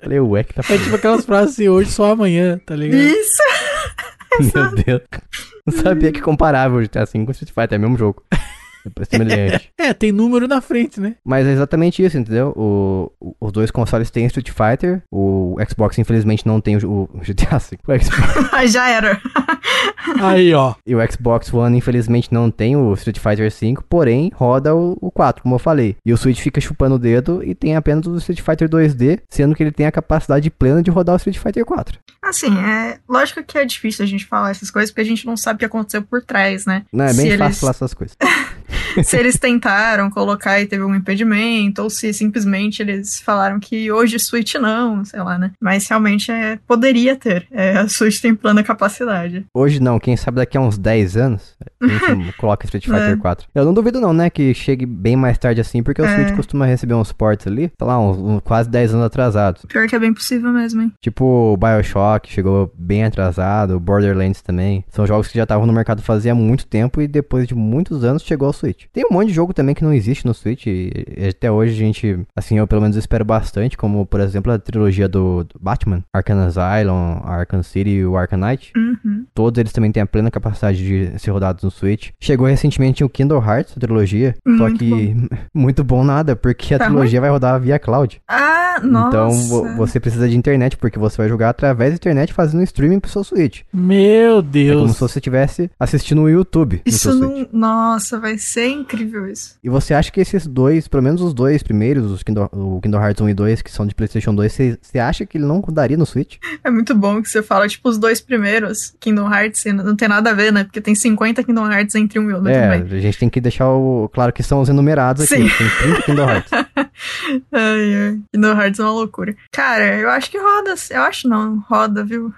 Falei, ué, que tá É tipo aquelas frases assim, hoje só amanhã, tá ligado? Isso! Meu Deus. Não sabia que comparava o GTA V com o Street Fighter, é o mesmo jogo. É semelhante. É, tem número na frente, né? Mas é exatamente isso, entendeu? O, o- os dois consoles têm Street Fighter, o Xbox infelizmente não tem o, o GTA V. O Xbox- Já era. Aí, ó. e o Xbox One infelizmente não tem o Street Fighter V, porém roda o, o 4, como eu falei. E o Switch fica chupando o dedo e tem apenas o Street Fighter 2D, sendo que ele tem a capacidade plena de rodar o Street Fighter 4. Assim, é lógico que é difícil a gente falar essas coisas porque a gente não sabe o que aconteceu por trás, né? Não, é Se bem eles- fácil falar essas coisas. se eles tentaram colocar e teve um impedimento, ou se simplesmente eles falaram que hoje Switch não, sei lá, né? Mas realmente é, poderia ter. É, a Switch tem plena capacidade. Hoje não, quem sabe daqui a uns 10 anos a gente coloca Street Fighter É. 4. Eu não duvido não, né, que chegue bem mais tarde assim, porque o É. Switch costuma receber uns ports ali, sei lá, uns, uns quase 10 anos atrasados. Pior que é bem possível mesmo, hein? Tipo o Bioshock, chegou bem atrasado, o Borderlands também. São jogos que já estavam no mercado fazia muito tempo e depois de muitos anos chegou ao Switch. Tem um monte de jogo também que não existe no Switch até hoje a gente, assim, eu pelo menos espero bastante, como por exemplo a trilogia do, do Batman, Arkham Asylum, Arkham City e o Arkham Knight. Uhum. Todos eles também têm a plena capacidade de ser rodados no Switch. Chegou recentemente o Kingdom Hearts, a trilogia. só Muito que muito bom nada, porque a Tá trilogia vai rodar via cloud. Ah, nossa. Então vo- você precisa de internet, porque você vai jogar através da internet fazendo streaming pro seu Switch. Meu É como Deus. se você estivesse assistindo o YouTube no Isso seu não. Switch. Nossa, vai ser incrível isso. E você acha que esses dois, pelo menos os dois primeiros, os Kingdom, o Kingdom Hearts 1 e 2, que são de PlayStation 2, você acha que ele não rodaria no Switch? É muito bom que você fala, tipo, os dois primeiros, Kingdom Hearts, não tem nada a ver, né? Porque tem 50 Kingdom Hearts entre um e outro, é, bem. a gente tem que deixar o, claro que são os enumerados aqui. Sim. Tem 30 Kingdom Hearts. Ai, ai. Kingdom Hearts é uma loucura. Cara, eu acho que roda. Eu acho não, roda, viu?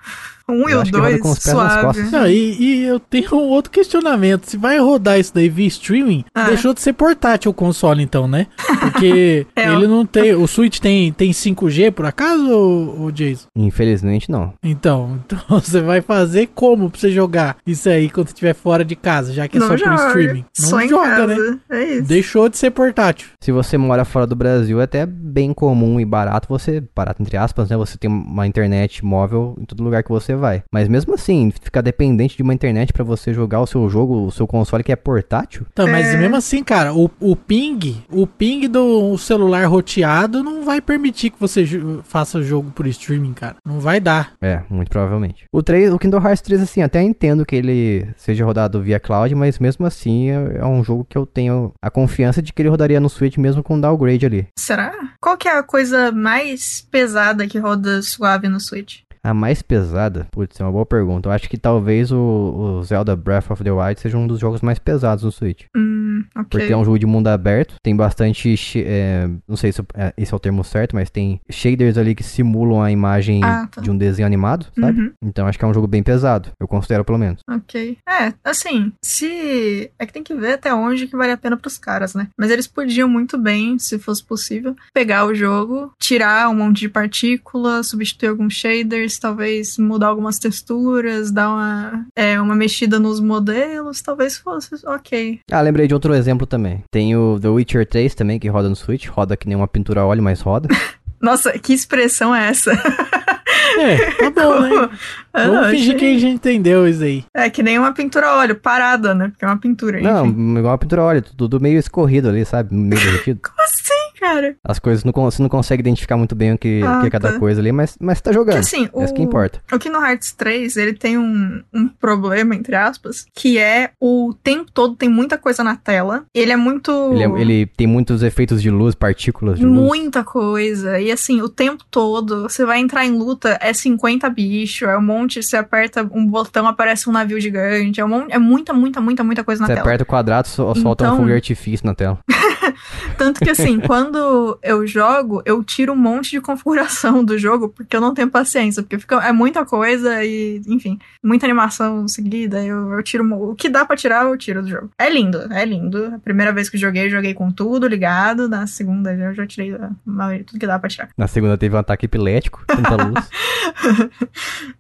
Um e Eu o que roda dois, com os pés nas suave. Não, e, e eu tenho um outro questionamento. Se vai rodar isso daí via streaming, Ah. deixou de ser portátil o console, então, né? Porque É, ele não tem. O Switch tem, tem 5G por acaso, ô Jason? Infelizmente, não. Então, então você vai fazer como pra você jogar isso aí quando você estiver fora de casa, já que é Não só joga, por streaming? Não só em joga, casa. né? É isso. Deixou de ser portátil. Se você mora fora do Brasil, é até bem comum e barato você, barato entre aspas, né? Você tem uma internet móvel em todo lugar que você vai. Mas mesmo assim, ficar dependente de uma internet pra você jogar o seu jogo, o seu console que é portátil, Tá, mas É. mesmo assim, cara, o, o ping, o ping do celular roteado não vai permitir que você faça o jogo por streaming, cara. Não vai dar. é, muito provavelmente. O 3, o Kingdom Hearts 3, assim, até entendo que ele seja rodado via cloud, mas mesmo assim é, é um jogo que eu tenho a confiança de que ele rodaria no Switch mesmo com downgrade ali. Será? Qual que é a coisa mais pesada que roda suave no Switch? A mais pesada? Putz, é uma boa pergunta. Eu acho que talvez o, o Zelda Breath of the Wild seja um dos jogos mais pesados no Switch. Hum, ok. Porque é um jogo de mundo aberto, tem bastante. é, não sei se é- esse é o termo certo, mas tem shaders ali que simulam a imagem Ah, tá. de um desenho animado, sabe? Uhum. Então acho que é um jogo bem pesado. Eu considero pelo menos. Ok. É, assim, se. É que tem que ver até onde que vale a pena pros caras, né? Mas eles podiam muito bem, se fosse possível, pegar o jogo, tirar um monte de partículas, substituir alguns shaders, talvez mudar algumas texturas, dar uma, é, uma mexida nos modelos, talvez fosse ok. Ah, lembrei de outro exemplo também. Tem o The Witcher 3 também, que roda no Switch. Roda que nem uma pintura a óleo, mas roda. Nossa, que expressão é essa? É, tá bom, né? Ah, Vamos não, fingir que achei- a gente entendeu isso aí. É que nem uma pintura a óleo, parada, né? Porque é uma pintura. Não, enfim. igual uma pintura a óleo, tudo meio escorrido ali, sabe? Meio derretido. Como assim, cara? As coisas não, você não consegue identificar muito bem o que, Ah, o que é cada tá. coisa ali, mas, mas tá Que jogando. assim, É isso que o- importa. O Kingdom Hearts 3, ele tem um, um problema, entre aspas, que é o tempo todo tem muita coisa na tela. Ele é muito. Ele, é- ele tem muitos efeitos de luz, partículas de luz. Muita coisa. E assim, o tempo todo, você vai entrar em luta, é 50 bichos, é um monte, você aperta um botão, aparece um navio gigante. É, um monte, é muita, muita, muita, muita coisa na Você tela. aperta o quadrado, só, solta um Então- fogo de artifício na tela. Tanto que assim, quando eu jogo, eu tiro um monte de configuração do jogo, porque eu não tenho paciência, porque fica, é muita coisa e, enfim, muita animação seguida, eu, eu tiro o que dá pra tirar, eu tiro do jogo. É lindo, é lindo. A primeira vez que eu joguei, eu joguei com tudo ligado, na segunda eu já tirei a maioria, tudo que dá pra tirar. Na segunda teve um ataque epilético, tanta luz.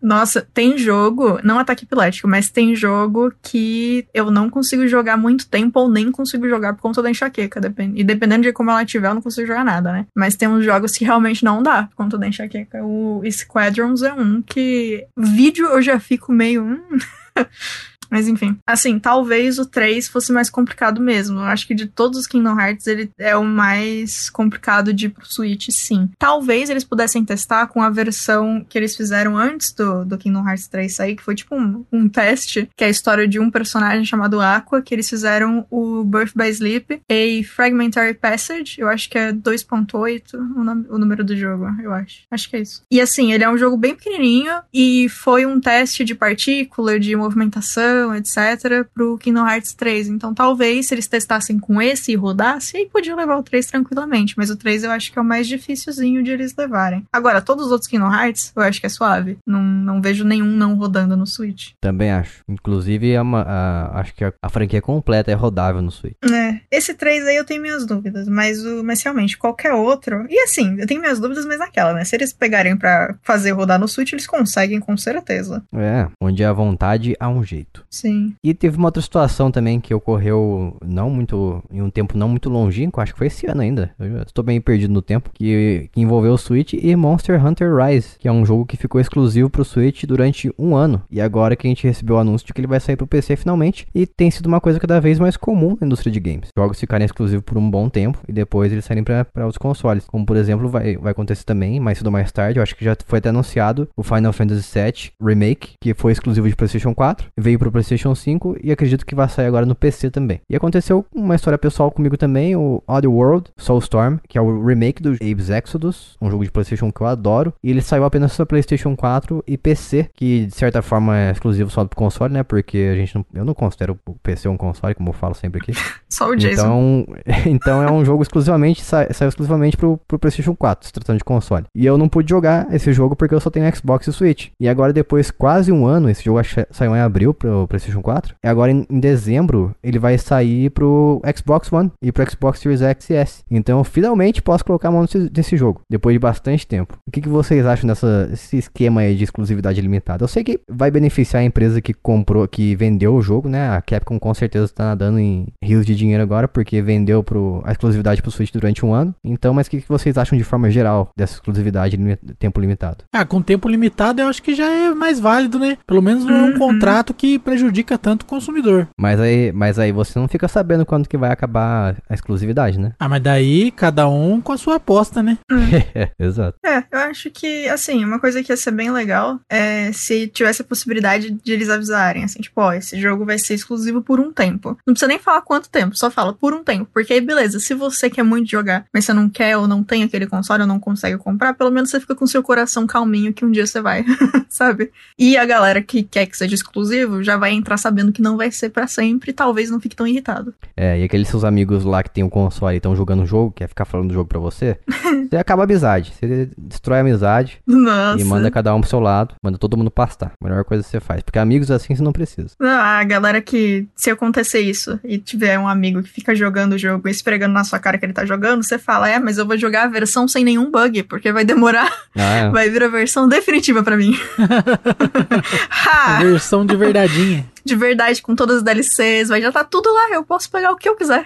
Nossa, tem jogo, não ataque epilético, mas tem jogo que eu não consigo jogar muito tempo ou nem consigo jogar por conta da enxaqueca. depend- E dependendo de como ela tiver, eu não consigo jogar nada, né? Mas tem uns jogos que realmente não dá por conta da enxaqueca. O Squadrons é um que. Vídeo eu já fico meio. hum. Mas enfim, assim, talvez o 3 fosse mais complicado mesmo. Eu acho que de todos os Kingdom Hearts, ele é o mais complicado de ir pro Switch, sim. Talvez eles pudessem testar com a versão que eles fizeram antes do, do Kingdom Hearts 3 sair, que foi tipo um, um teste, que é a história de um personagem chamado Aqua, que eles fizeram o Birth by Sleep, a Fragmentary Passage, eu acho que é 2.8 o, o número do jogo, eu acho. Acho que é isso. E assim, ele é um jogo bem pequenininho e foi um teste de partícula, de movimentação, atualização, etc, pro Kingdom Hearts 3. Então talvez se eles testassem com esse e rodasse, aí podia levar o 3 tranquilamente, mas o 3 eu acho que é o mais dificilzinho de eles levarem. Agora, todos os outros Kingdom Hearts, eu acho que é suave. Não, não vejo nenhum não rodando no Switch. Também acho. Inclusive, é uma, a- acho que a, a franquia completa é rodável no Switch. É, esse 3 aí eu tenho minhas dúvidas, mas, o, mas realmente, qualquer outro. E assim, eu tenho minhas dúvidas, mas naquela, né? Se eles pegarem pra fazer rodar no Switch, eles conseguem com certeza. É, onde a vontade há um jeito. Sim. E teve uma outra situação também que ocorreu não muito em um tempo não muito longínquo, acho que foi esse ano ainda. Eu estou bem perdido no tempo, que, que envolveu o Switch e Monster Hunter Rise, que é um jogo que ficou exclusivo pro Switch durante um ano. E agora que a gente recebeu o anúncio de que ele vai sair pro PC finalmente, e tem sido uma coisa cada vez mais comum na indústria de games. Jogos ficarem exclusivos por um bom tempo e depois eles saírem para os consoles. Como por exemplo, vai, vai acontecer também, mais cedo ou mais tarde, eu acho que já foi até anunciado o Final Fantasy VII Remake, que foi exclusivo de PlayStation 4, veio pro PlayStation 5 e acredito que vai sair agora no PC também. E aconteceu uma história pessoal comigo também, o Oddworld Soulstorm, que é o remake do Abe's Exodus, um jogo de PlayStation que eu adoro, e ele saiu apenas para PlayStation 4 e PC, que de certa forma é exclusivo só pro console, né? Porque a gente não, eu não considero o PC um console, como eu falo sempre aqui. Só o Jason. Então, então é um jogo exclusivamente, sa- saiu exclusivamente pro, pro PlayStation 4, se tratando de console. E eu não pude jogar esse jogo porque eu só tenho Xbox e Switch. E agora, depois quase um ano, esse jogo saiu em abril pro PlayStation 4. E agora em, em dezembro ele vai sair pro Xbox One e pro Xbox Series X e S. Então eu finalmente posso colocar a mão nesse, nesse jogo, depois de bastante tempo. O que, que vocês acham dessa, desse esquema aí de exclusividade limitada? Eu sei que vai beneficiar a empresa que comprou, que vendeu o jogo, né? A Capcom com certeza tá nadando em rios de dinheiro agora, porque vendeu pro, a exclusividade pro Switch durante um ano. Então, mas o que, que vocês acham de forma geral dessa exclusividade limi- tempo limitado? Ah, com tempo limitado eu acho que já é mais válido, né? Pelo menos não é um Uhum. contrato que prejudica tanto o consumidor. Mas aí, mas aí você não fica sabendo quando que vai acabar a exclusividade, né? Ah, mas daí cada um com a sua aposta, né? é, exato. É, eu acho que, assim, uma coisa que ia ser bem legal é se tivesse a possibilidade de eles avisarem, assim, tipo, ó, esse jogo vai ser exclusivo por um tempo. Não precisa nem falar quanto tempo, só fala por um tempo. Porque aí, beleza, se você quer muito jogar, mas você não quer ou não tem aquele console ou não consegue comprar, pelo menos você fica com seu coração calminho que um dia você vai, sabe? E a galera que quer que seja exclusivo já vai entrar sabendo que não vai ser pra sempre e talvez não fique tão irritado. É, e aqueles seus amigos lá que tem o console e estão jogando o jogo, quer ficar falando do jogo pra você, você acaba a amizade. Você destrói a amizade Nossa. e manda cada um pro seu lado, manda todo mundo pastar. Melhor coisa que você faz. Porque amigos assim você não precisa. Não, a galera que, se acontecer isso e tiver um amigo que fica jogando o jogo e esfregando na sua cara que ele tá jogando, você fala, é, mas eu vou jogar a versão sem nenhum bug, porque vai demorar, Ah, é. vai vir a versão definitiva pra mim. Versão de verdadeinha. De verdade, com todas as DLCs, vai já tá tudo lá, eu posso pegar o que eu quiser.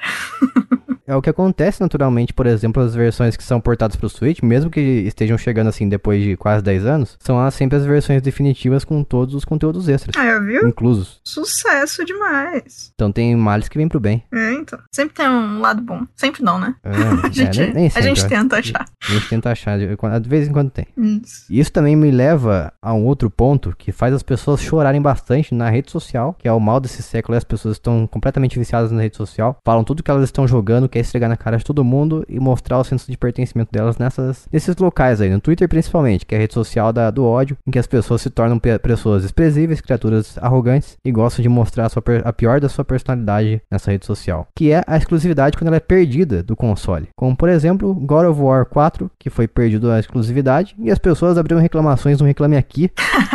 É o que acontece naturalmente, por exemplo, as versões que são portadas pro Switch, mesmo que estejam chegando assim depois de quase 10 anos, são as- sempre as versões definitivas com todos os conteúdos extras, Ah, viu? inclusos. Sucesso demais. Então tem males que vem pro bem. É, então. Sempre tem um lado bom. Sempre não, né? É, A gente, é, nem- nem a sempre, gente ó. tenta achar. A gente tenta achar, de, vez em quando tem. Isso. E Isso também me leva a um outro ponto que faz as pessoas chorarem bastante na rede social, que é o mal desse século, e as pessoas estão completamente viciadas na rede social, falam tudo que elas estão jogando, quer esfregar na cara de todo mundo e mostrar o senso de pertencimento delas nessas, nesses locais aí, no Twitter principalmente, que é a rede social da- do ódio, em que as pessoas se tornam pe- pessoas desprezíveis, criaturas arrogantes e gostam de mostrar a, sua a pior da sua personalidade nessa rede social, que é a exclusividade quando ela é perdida do console. Como por exemplo, God of War 4, que foi perdido a exclusividade, e as pessoas abriram reclamações no Reclame Aqui,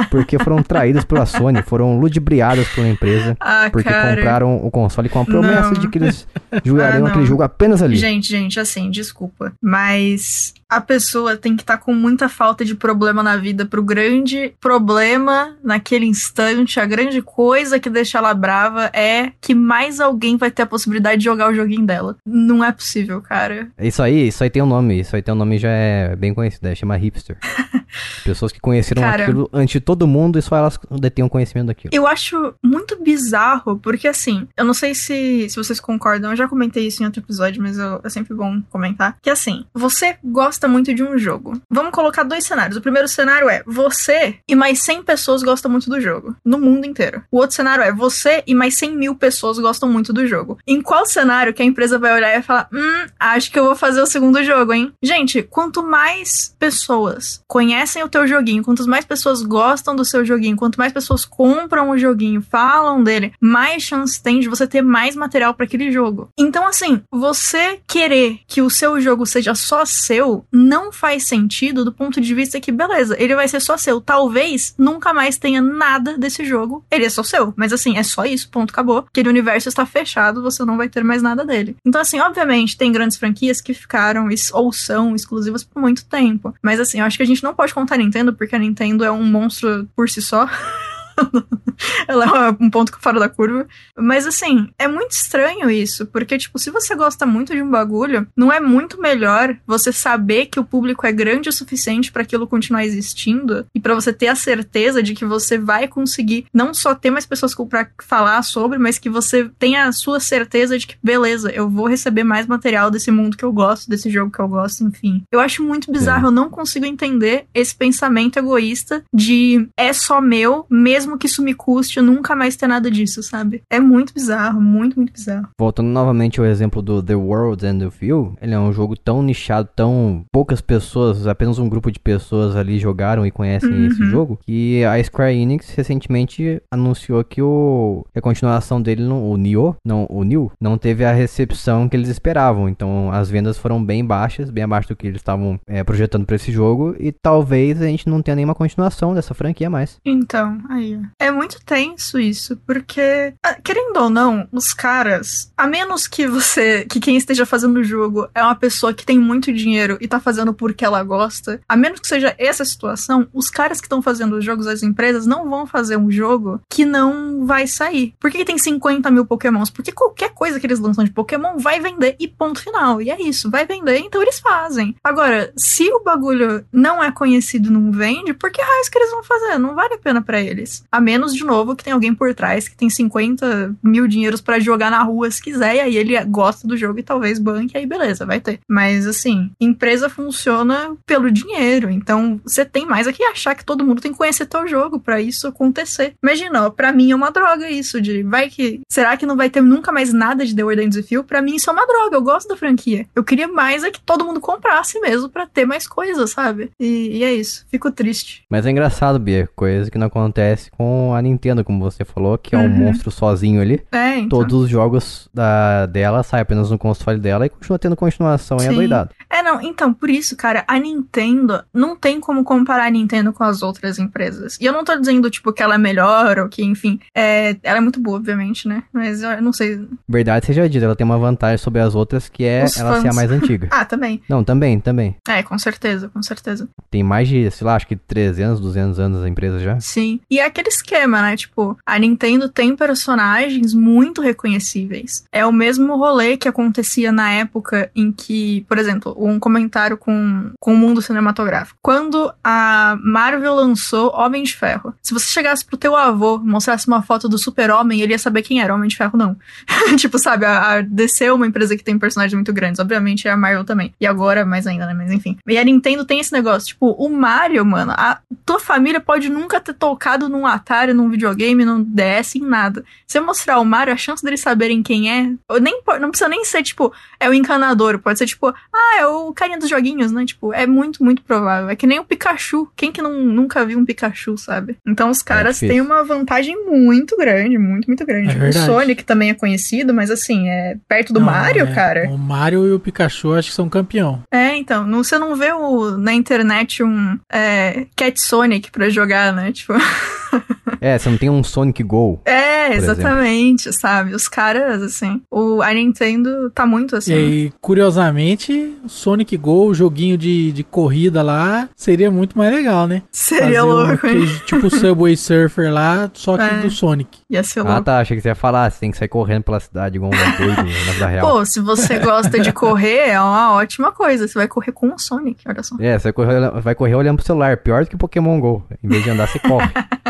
porque foram traídas pela Sony, foram ludibriadas uma empresa. Ah, Porque cara. compraram o console com a promessa Não. de que eles jogariam Ah, aquele jogo apenas ali. Gente, gente, assim, desculpa. Mas a pessoa tem que estar com muita falta de problema na vida pro grande problema naquele instante, a grande coisa que deixa ela brava é que mais alguém vai ter a possibilidade de jogar o joguinho dela. Não é possível, cara. Isso aí, isso aí tem um nome, isso aí tem um nome já é bem conhecido, é, chama hipster. Pessoas que conheceram Cara. aquilo antes de todo mundo e só elas detêm o conhecimento daquilo. Eu acho muito bizarro, porque assim, eu não sei se, se vocês concordam, eu já comentei isso em outro episódio, mas eu- é sempre bom comentar. Que assim, você gosta muito de um jogo. Vamos colocar dois cenários. O primeiro cenário é você e mais 100 pessoas gostam muito do jogo, no mundo inteiro. O outro cenário é você e mais 100 mil pessoas gostam muito do jogo. Em qual cenário que a empresa vai olhar e vai falar: Hum, acho que eu vou fazer o segundo jogo, hein? Gente, quanto mais pessoas conhecem conhecem o teu joguinho, quantas mais pessoas gostam do seu joguinho, quanto mais pessoas compram o joguinho, falam dele, mais chance tem de você ter mais material para aquele jogo. Então, assim, você querer que o seu jogo seja só seu não faz sentido do ponto de vista que, beleza, ele vai ser só seu. Talvez nunca mais tenha nada desse jogo. Ele é só seu. Mas assim, é só isso, ponto, acabou. Aquele universo está fechado, você não vai ter mais nada dele. Então, assim, obviamente, tem grandes franquias que ficaram ou são exclusivas por muito tempo. Mas assim, eu acho que a gente não pode contar a Nintendo, porque a Nintendo é um monstro por si só. ela é um ponto fora da curva. Mas assim, é muito estranho isso, porque, tipo, se você gosta muito de um bagulho, não é muito melhor você saber que o público é grande o suficiente para aquilo continuar existindo e para você ter a certeza de que você vai conseguir não só ter mais pessoas para falar sobre, mas que você tenha a sua certeza de que, beleza, eu vou receber mais material desse mundo que eu gosto, desse jogo que eu gosto, enfim. Eu acho muito bizarro, eu não consigo entender esse pensamento egoísta de é só meu, mesmo mesmo que isso me custe, eu nunca mais ter nada disso, sabe? É muito bizarro, muito, muito bizarro. Voltando novamente ao exemplo do The World and the Few, ele é um jogo tão nichado, tão poucas pessoas, apenas um grupo de pessoas ali jogaram e conhecem uhum. esse jogo, que a Square Enix recentemente anunciou que o a continuação dele, o Nioh, não, o New, não teve a recepção que eles esperavam. Então as vendas foram bem baixas, bem abaixo do que eles estavam é, projetando para esse jogo e talvez a gente não tenha nenhuma continuação dessa franquia mais. Então, aí, é muito tenso isso, porque, ah, querendo ou não, os caras, a menos que você, que quem esteja fazendo o jogo é uma pessoa que tem muito dinheiro e tá fazendo porque ela gosta, a menos que seja essa situação, os caras que estão fazendo os jogos, as empresas, não vão fazer um jogo que não vai sair. Por que tem 50 mil pokémons? Porque qualquer coisa que eles lançam de pokémon vai vender e ponto final. E é isso, vai vender, então eles fazem. Agora, se o bagulho não é conhecido não vende, por que raios que eles vão fazer? Não vale a pena para eles. A menos, de novo, que tem alguém por trás que tem 50 mil dinheiros para jogar na rua se quiser, e aí ele gosta do jogo e talvez banque, aí beleza, vai ter. Mas assim, empresa funciona pelo dinheiro, então você tem mais aqui achar que todo mundo tem que conhecer teu jogo para isso acontecer. Imagina, para mim é uma droga isso de vai que será que não vai ter nunca mais nada de The Word With You? Para mim isso é uma droga, eu gosto da franquia. Eu queria mais é que todo mundo comprasse mesmo para ter mais coisas, sabe? E, e, é isso. Fico triste. Mas é engraçado, Bia, coisa que não acontece com a Nintendo, como você falou, que é um uhum. monstro sozinho ali. É, então. Todos os jogos da, dela saem apenas no console dela e continua tendo continuação Sim. e é doidado. É, não, então, por isso, cara, a Nintendo não tem como comparar a Nintendo com as outras empresas. E eu não tô dizendo, tipo, que ela é melhor ou que, enfim, é, ela é muito boa, obviamente, né? Mas eu não sei. Verdade seja dita, ela tem uma vantagem sobre as outras que é Os ela fãs. ser a mais antiga. ah, também. Não, também, também. É, com certeza, com certeza. Tem mais de, sei lá, acho que 300, 200 anos a empresa já. Sim. E é aquele esquema, né? Tipo, a Nintendo tem personagens muito reconhecíveis. É o mesmo rolê que acontecia na época em que, por exemplo, um comentário com, com o mundo cinematográfico. Quando a Marvel lançou Homem de Ferro, se você chegasse pro teu avô, mostrasse uma foto do Super-Homem, ele ia saber quem era. Homem de Ferro, não. tipo, sabe, a, a DC é uma empresa que tem personagens muito grandes. Obviamente é a Marvel também. E agora, mais ainda, né? Mas enfim. E a Nintendo tem esse negócio. Tipo, o Mario, mano, a tua família pode nunca ter tocado num Atari, num videogame, num DS, em nada. Se eu mostrar o Mario, a chance deles saberem quem é, nem, não precisa nem ser, tipo, é o encanador. Pode ser, tipo, ah, é o carinha dos joguinhos, né? Tipo, é muito, muito provável. É que nem o Pikachu. Quem que não, nunca viu um Pikachu, sabe? Então os é caras é têm uma vantagem muito grande, muito, muito grande. É o Sonic também é conhecido, mas assim, é perto do não, Mario, é, cara. O Mario e o Pikachu acho que são campeão. É, então, não, você não vê o, na internet um é, Cat Sonic pra jogar, né? Tipo. É, você não tem um Sonic Go. É, exatamente, exemplo. sabe? Os caras, assim, o, a Nintendo tá muito assim. E curiosamente, Sonic Go, o joguinho de, de corrida lá, seria muito mais legal, né? Seria Fazer louco, um, Tipo o Subway Surfer lá, só que é. do Sonic. Ia ser ah, louco. Ah, tá, achei que você ia falar, você tem que sair correndo pela cidade igual um doido na vida real. Pô, se você gosta de correr, é uma ótima coisa. Você vai correr com o Sonic, olha só. É, você vai correr, vai correr olhando pro celular, pior do que Pokémon GO. Em vez de andar, você corre.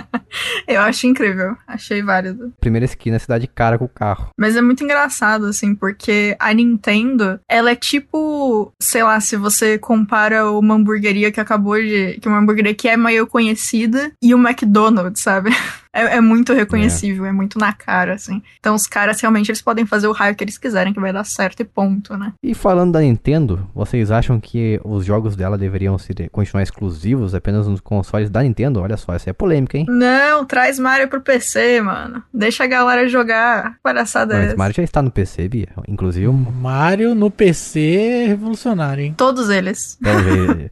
Eu acho incrível, achei válido. Primeira esquina, cidade cara com o carro. Mas é muito engraçado, assim, porque a Nintendo, ela é tipo, sei lá, se você compara uma hamburgueria que acabou de. que uma hamburgueria que é meio conhecida e o McDonald's, sabe? É, é muito reconhecível, é. é. muito na cara, assim. Então os caras realmente eles podem fazer o raio que eles quiserem, que vai dar certo e ponto, né? E falando da Nintendo, vocês acham que os jogos dela deveriam ser, continuar exclusivos apenas nos consoles da Nintendo? Olha só, essa é polêmica, hein? Não, traz Mario pro PC, mano. Deixa a galera jogar. Palhaçada Mas Mario já está no PC, Bia. Inclusive. Mario no PC é revolucionário, hein? Todos eles.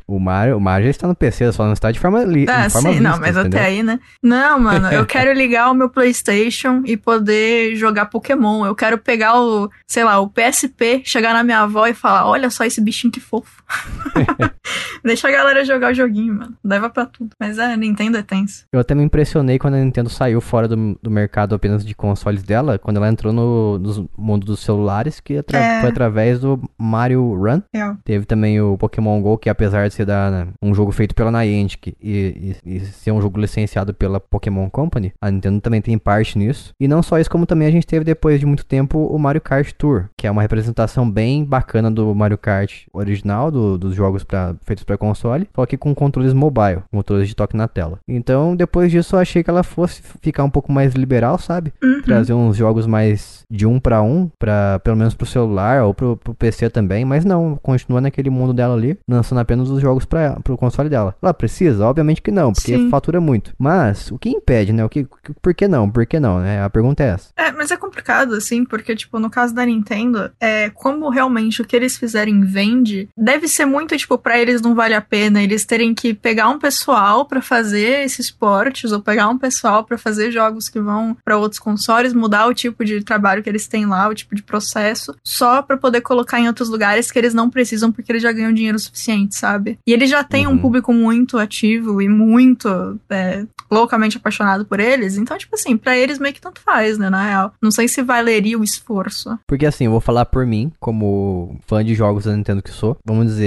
o, Mario, o Mario já está no PC, só não está de forma li ah, forma sim, não, mas entendeu? até aí, né? Não, mano, eu quero ligar o meu PlayStation e poder jogar Pokémon. Eu quero pegar o, sei lá, o PSP, chegar na minha avó e falar: olha só esse bichinho que fofo. Deixa a galera jogar o joguinho, mano. Leva pra tudo. Mas é, Nintendo é tenso. Eu até me impressionei quando a Nintendo saiu fora do, do mercado apenas de consoles dela, quando ela entrou no, no mundo dos celulares, que atra é. foi através do Mario Run. É. Teve também o Pokémon GO, que apesar de ser da, né, um jogo feito pela Niantic e, e, e, ser um jogo licenciado pela Pokémon Company, a Nintendo também tem parte nisso. E não só isso, como também a gente teve depois de muito tempo o Mario Kart Tour, que é uma representação bem bacana do Mario Kart original, do, dos jogos pra, feitos para console, só que com controles mobile, controles de toque na tela. Então, depois disso, eu achei que ela fosse ficar um pouco mais liberal, sabe? Uhum. Trazer uns jogos mais de um para um, para pelo menos pro celular ou pro, pro, PC também, mas não, continua naquele mundo dela ali, lançando apenas os jogos para pro console dela. Ela precisa? Obviamente que não, porque Sim. fatura muito. Mas o que impede, né? O que, por que não? Por que não, né? A pergunta é essa. É, mas é complicado assim, porque tipo, no caso da Nintendo, é como realmente o que eles fizerem vende, deve ser muito tipo para eles não vale a pena eles terem que pegar um pessoal para fazer esses portes ou pegar um pessoal para fazer jogos que vão para outros consoles, mudar o tipo de trabalho que eles têm lá, o tipo de processo, só para poder colocar em outros lugares que eles não precisam porque eles já ganham dinheiro suficiente, sabe? E eles já têm uhum. um público muito ativo e muito é, loucamente apaixonado por eles, então, tipo assim, para eles meio que tanto faz, né, na real. Não sei se valeria o esforço. Porque assim, eu vou falar por mim, como fã de jogos da Nintendo que sou, vamos dizer,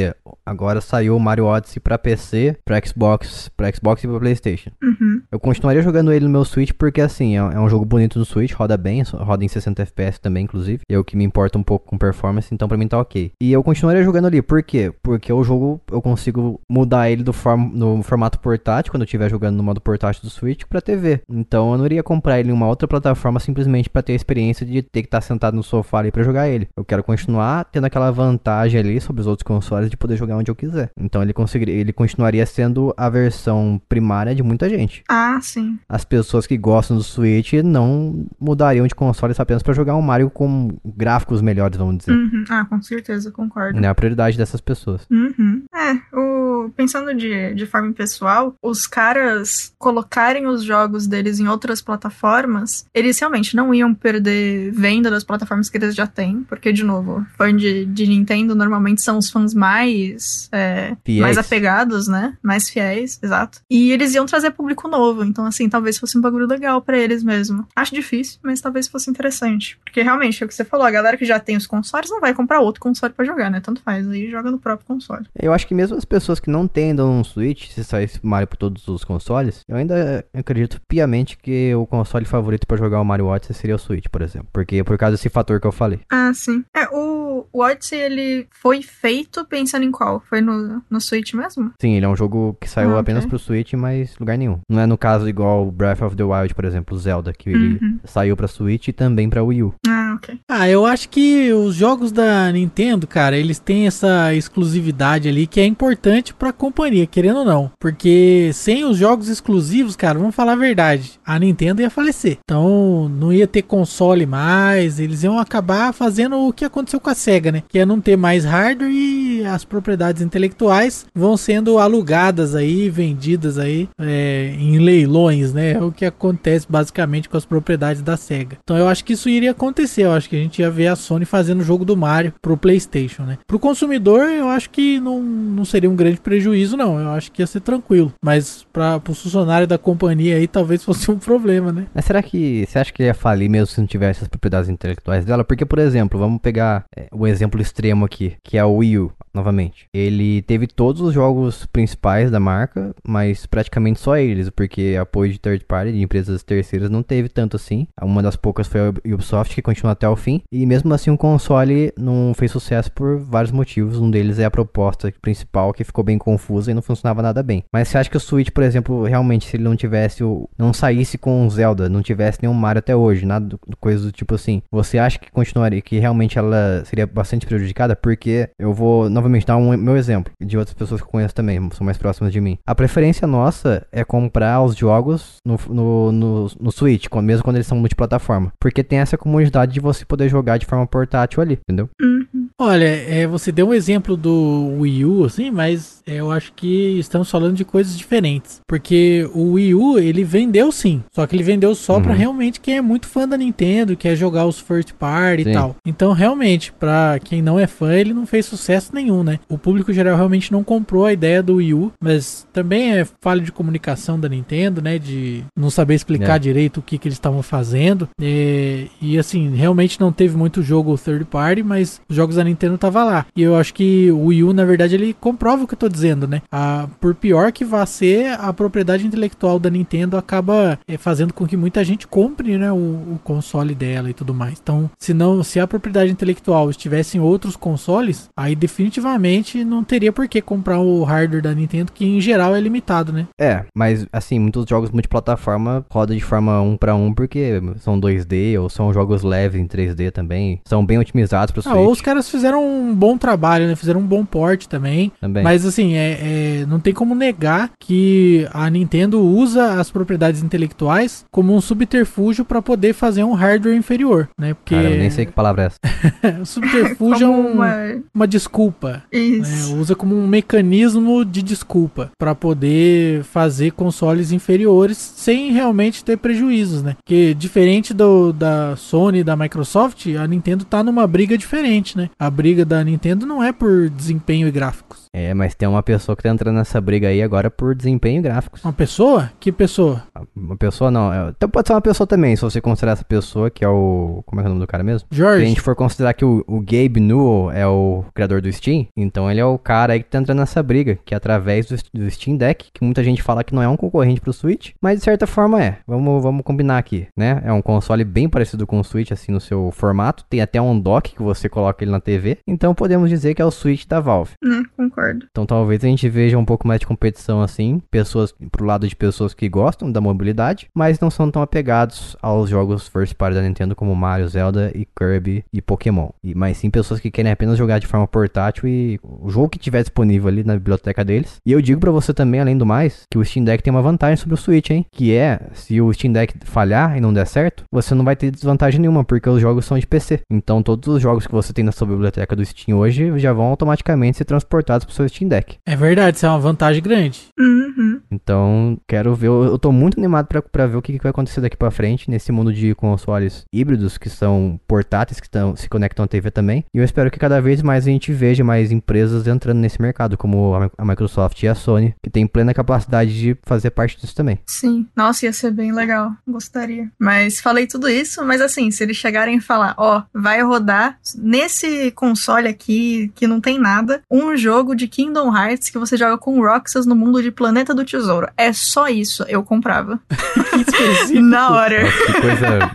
agora saiu o Mario Odyssey pra PC, pra Xbox, pra Xbox e pra Playstation. Uhum. Eu continuaria jogando ele no meu Switch porque, assim, é, é, um jogo bonito no Switch, roda bem, roda em 60 FPS também, inclusive. É o que me importa um pouco com performance, então pra mim tá ok. E eu continuaria jogando ali, por quê? Porque o jogo eu consigo mudar ele do form no formato portátil, quando eu estiver jogando no modo portátil do Switch, pra TV. Então eu não iria comprar ele em uma outra plataforma simplesmente pra ter a experiência de ter que estar tá sentado no sofá ali pra jogar ele. Eu quero continuar tendo aquela vantagem ali sobre os outros consoles de poder jogar onde eu quiser. Então ele conseguiria, ele continuaria sendo a versão primária de muita gente. Ah, sim. As pessoas que gostam do Switch não mudariam de console apenas para jogar um Mario com gráficos melhores, vamos dizer. Uhum. Ah, com certeza, concordo. É a prioridade dessas pessoas. Uhum. É, o... pensando de, de forma pessoal, os caras colocarem os jogos deles em outras plataformas, eles realmente não iam perder venda das plataformas que eles já têm, porque, de novo, fã de, de Nintendo normalmente são os fãs mais, é, mais apegados, né? Mais fiéis, exato. E eles iam trazer público novo, então, assim, talvez fosse um bagulho legal para eles mesmo. Acho difícil, mas talvez fosse interessante. Porque, realmente, é o que você falou, a galera que já tem os consoles não vai comprar outro console para jogar, né? Tanto faz, aí joga no próprio console. Eu acho que mesmo as pessoas que não tendam um Switch, se sair Mario por todos os consoles, eu ainda acredito piamente que o console favorito para jogar o Mario Odyssey seria o Switch, por exemplo. Porque por causa desse fator que eu falei. Ah, sim. É, o, o Odyssey, ele foi feito pensando em qual? Foi no, no Switch mesmo? Sim, ele é um jogo que saiu ah, apenas okay. pro Switch, mas lugar nenhum. Não é no caso igual Breath of the Wild, por exemplo, Zelda, que ele uhum. saiu pra Switch e também pra Wii U. Ah, ok. Ah, eu acho que os jogos da Nintendo, cara, eles têm essa exclusividade ali que é importante pra companhia, querendo ou não. Porque sem os jogos exclusivos, cara, vamos falar a verdade, a Nintendo ia falecer. Então, não ia ter console mais, eles iam acabar fazendo o que aconteceu com a SEGA, né? Que é não ter mais hardware e as propriedades intelectuais vão sendo alugadas aí, vendidas aí é, em leilões, né? É o que acontece basicamente com as propriedades da SEGA. Então eu acho que isso iria acontecer. Eu acho que a gente ia ver a Sony fazendo o jogo do Mario pro PlayStation, né? Pro consumidor, eu acho que não, não seria um grande prejuízo, não. Eu acho que ia ser tranquilo. Mas para o funcionário da companhia aí, talvez fosse um problema, né? Mas será que você acha que ia falir mesmo se não tivesse as propriedades intelectuais dela? Porque, por exemplo, vamos pegar é, o exemplo extremo aqui, que é o Wii U novamente. Ele teve todos os jogos principais da marca, mas praticamente só eles, porque apoio de third party, de empresas terceiras, não teve tanto assim. Uma das poucas foi a Ubisoft, que continua até o fim. E mesmo assim, o console não fez sucesso por vários motivos. Um deles é a proposta principal, que ficou bem confusa e não funcionava nada bem. Mas você acha que o Switch, por exemplo, realmente, se ele não tivesse não saísse com o Zelda, não tivesse nenhum Mario até hoje, nada coisa do tipo assim, você acha que continuaria, que realmente ela seria bastante prejudicada? Porque eu vou novamente dar um meu exemplo de outras pessoas que eu conheço também, são mais próximas de mim. A preferência nossa é comprar os jogos no, no, no, no Switch, mesmo quando eles são multiplataforma. Porque tem essa comodidade de você poder jogar de forma portátil ali, entendeu? Uhum. Olha, é, você deu um exemplo do Wii U, assim, mas é, eu acho que estamos falando de coisas diferentes. Porque o Wii U, ele vendeu sim. Só que ele vendeu só uhum. pra realmente quem é muito fã da Nintendo, quer jogar os first party sim. e tal. Então, realmente, pra quem não é fã, ele não fez sucesso nenhum, né? O público geral realmente não comprou a ideia do Wii U, mas também é falha de comunicação da Nintendo, né? De não saber explicar é. direito o que, que eles estavam fazendo. É, e assim, realmente não teve muito jogo third party, mas os jogos da Nintendo tava lá. E eu acho que o Wii U, na verdade, ele comprova o que eu tô dizendo, né? A, por pior que vá ser, a propriedade intelectual da Nintendo acaba é, fazendo com que muita gente compre, né? O, o, console dela e tudo mais. Então, se não, se a propriedade intelectual estivesse em outros consoles, aí definitivamente não teria por que comprar o hardware da Nintendo, que em geral é limitado, né? É, mas assim, muitos jogos multiplataforma rodam de forma 1 para 1 porque são 2D ou são jogos leves em 3D também. São bem otimizados para ah, Ou os caras fizeram um bom trabalho, né? Fizeram um bom port também. também. Mas assim, é, é, não tem como negar que a Nintendo usa as propriedades intelectuais como um subterfúgio para poder fazer um hardware inferior, né? Porque... Cara, eu nem sei que palavra é essa. subterfúgio é um, uma... uma desculpa. Isso. Né? Usa como um mecanismo de desculpa para poder fazer consoles inferiores sem realmente ter prejuízos, né? Porque diferente do, da Sony e da Microsoft, a Nintendo tá numa briga diferente, né? A briga da Nintendo não é por desempenho e gráficos. É, mas tem uma pessoa que tá entrando nessa briga aí agora por desempenho e gráficos. Uma pessoa? Que pessoa? Uma pessoa não. É, então pode ser uma pessoa também, se você considerar essa pessoa, que é o. Como é, é o nome do cara mesmo? Jorge. Se a gente for considerar que o, o Gabe Newell é o criador do Steam, então ele é o cara aí que tá entrando nessa briga, que é através do, do Steam Deck, que muita gente fala que não é um concorrente pro Switch, mas de certa forma é. Vamos, vamos combinar aqui, né? É um console bem parecido com o Switch, assim, no seu formato. Tem até um dock que você coloca ele na TV. Então podemos dizer que é o Switch da Valve. Hum, concordo. Então talvez a gente veja um pouco mais de competição assim, pessoas pro lado de pessoas que gostam da mobilidade, mas não são tão apegados aos jogos first party da Nintendo como Mario, Zelda e Kirby e Pokémon. E, mas sim pessoas que querem apenas jogar de forma portátil e o jogo que tiver disponível ali na biblioteca deles. E eu digo para você também, além do mais, que o Steam Deck tem uma vantagem sobre o Switch, hein? Que é, se o Steam Deck falhar e não der certo, você não vai ter desvantagem nenhuma, porque os jogos são de PC. Então todos os jogos que você tem na sua biblioteca do Steam hoje já vão automaticamente ser transportados pro seu Steam Deck. É verdade, isso é uma vantagem grande. Uhum. Então, quero ver, eu tô muito animado para ver o que, que vai acontecer daqui para frente nesse mundo de consoles híbridos que são portáteis, que tão, se conectam à TV também. E eu espero que cada vez mais a gente veja mais empresas entrando nesse mercado, como a Microsoft e a Sony, que tem plena capacidade de fazer parte disso também. Sim, nossa, ia ser bem legal, gostaria. Mas falei tudo isso, mas assim, se eles chegarem e falar, ó, oh, vai rodar nesse console aqui que não tem nada, um jogo de Kingdom Hearts que você joga com Roxas no mundo de Planeta do Tesouro. É só isso, eu comprava. Na hora. Nossa, que coisa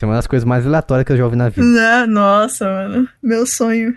é uma das coisas mais aleatórias que eu já ouvi na vida. Ah, nossa, mano. Meu sonho.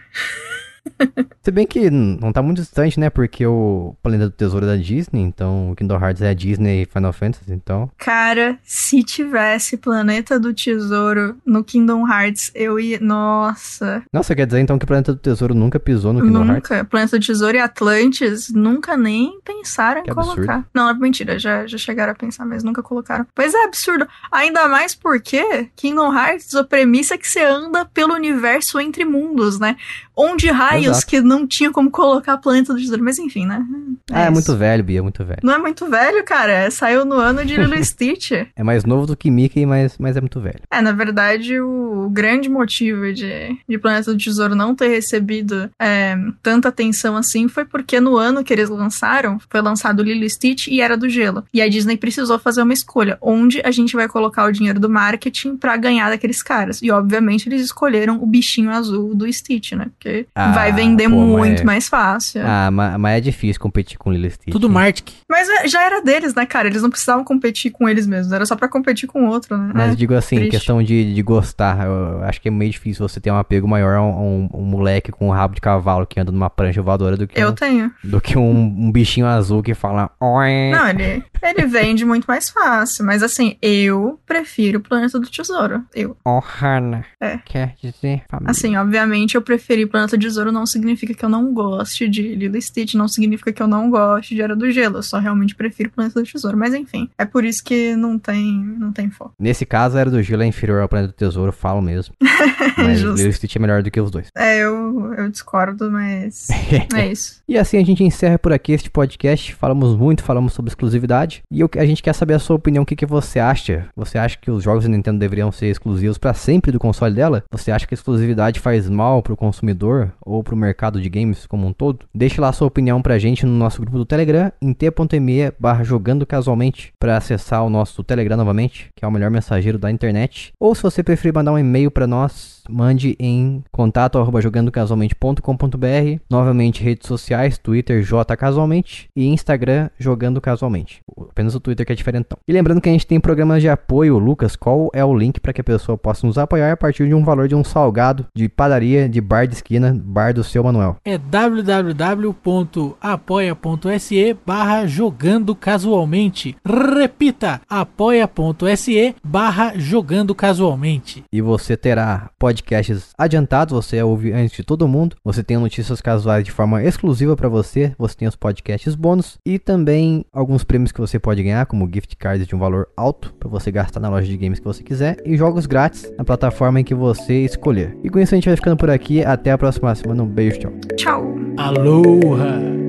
Se bem que não tá muito distante, né? Porque o Planeta do Tesouro é da Disney, então o Kingdom Hearts é a Disney e Final Fantasy, então. Cara, se tivesse Planeta do Tesouro no Kingdom Hearts, eu ia. Nossa. Nossa, quer dizer então que o Planeta do Tesouro nunca pisou no Kingdom nunca. Hearts? Nunca. Planeta do Tesouro e Atlantis nunca nem pensaram que em absurdo. colocar. Não, é mentira, já, já chegaram a pensar, mas nunca colocaram. Pois é, absurdo. Ainda mais porque Kingdom Hearts, a premissa é que você anda pelo universo entre mundos, né? Onde raios Exato. que não tinha como colocar Planeta do Tesouro. Mas enfim, né? Ah, é muito velho, Bia, é muito velho. Não é muito velho, cara. é- Saiu no ano de Lilo Stitch. É mais novo do que Mickey, mas, mas é muito velho. É, na verdade, o grande motivo de, de Planeta do Tesouro não ter recebido é, tanta atenção assim foi porque no ano que eles lançaram, foi lançado Lilo Stitch e Era do Gelo. E a Disney precisou fazer uma escolha, onde a gente vai colocar o dinheiro do marketing pra ganhar daqueles caras. E obviamente eles escolheram o bichinho azul do Stitch, né? Porque Ah, vai vender pô, muito mas- mais fácil. Ah, ma- mas é difícil competir com Lilo e Stitch. Tudo Martic. Mas é, já era deles, né, cara? Eles não precisavam competir com eles mesmos, era só pra competir com o outro, né? Mas É. digo assim, triste. questão de, de gostar, eu acho que é meio difícil você ter um apego maior a um, um moleque com um rabo de cavalo que anda numa prancha voadora do que, Eu um, tenho. do que um, um bichinho azul que fala. "Oi". Não, ele, ele vende muito mais fácil. Mas assim, eu prefiro o Planeta do Tesouro. Eu. Ohana. É. Quer dizer família. Assim, obviamente, eu preferi Planeta do Tesouro não significa que eu não goste de Lilo e Stitch, não significa que eu não goste de Era do Gelo. Eu só realmente prefiro Planeta do Tesouro. Mas enfim, é por isso que não tem, não tem foco. Nesse caso, a Era do Gelo é inferior ao Planeta do Tesouro, falo mesmo. Mas. Lilo Stitch é melhor do que os dois. É, eu, eu discordo, mas é isso. E assim a gente encerra por aqui este podcast. Falamos muito, falamos sobre exclusividade. E eu- a gente quer saber a sua opinião. O que, que você acha? Você acha que os jogos da Nintendo deveriam ser exclusivos para sempre do console dela? Você acha que a exclusividade faz mal pro consumidor ou pro mercado de games como um todo? Deixe lá a sua opinião pra gente no nosso grupo do Telegram, em t.me barra jogando casualmente, para acessar o nosso Telegram novamente, que é o melhor mensageiro da internet. Ou se você preferir mandar um e-mail para nós, mande em contato arroba jogandocasualmente.com.br. Novamente, redes sociais, Twitter jcasualmente e Instagram jogando casualmente. Apenas o Twitter que é diferentão. E lembrando que a gente tem programas de apoio, Lucas, qual é o link para que a pessoa possa nos apoiar a partir de um valor de um salgado de padaria de bar de esquina, bar do seu Manuel. É www.apoia.se barra jogando casualmente. Repita, apoia.se barra jogando casualmente. E você terá podcasts adiantados, você ouve antes de todo mundo. Você tem notícias casuais de forma exclusiva para você. Você tem os podcasts bônus e também alguns prêmios que você pode ganhar, como gift cards de um valor alto para você gastar na loja de games que você quiser e jogos grátis na plataforma em que você escolher. E com isso a gente vai ficando por aqui. Até a próxima semana. Um beijo, tchau. Tchau. Aloha!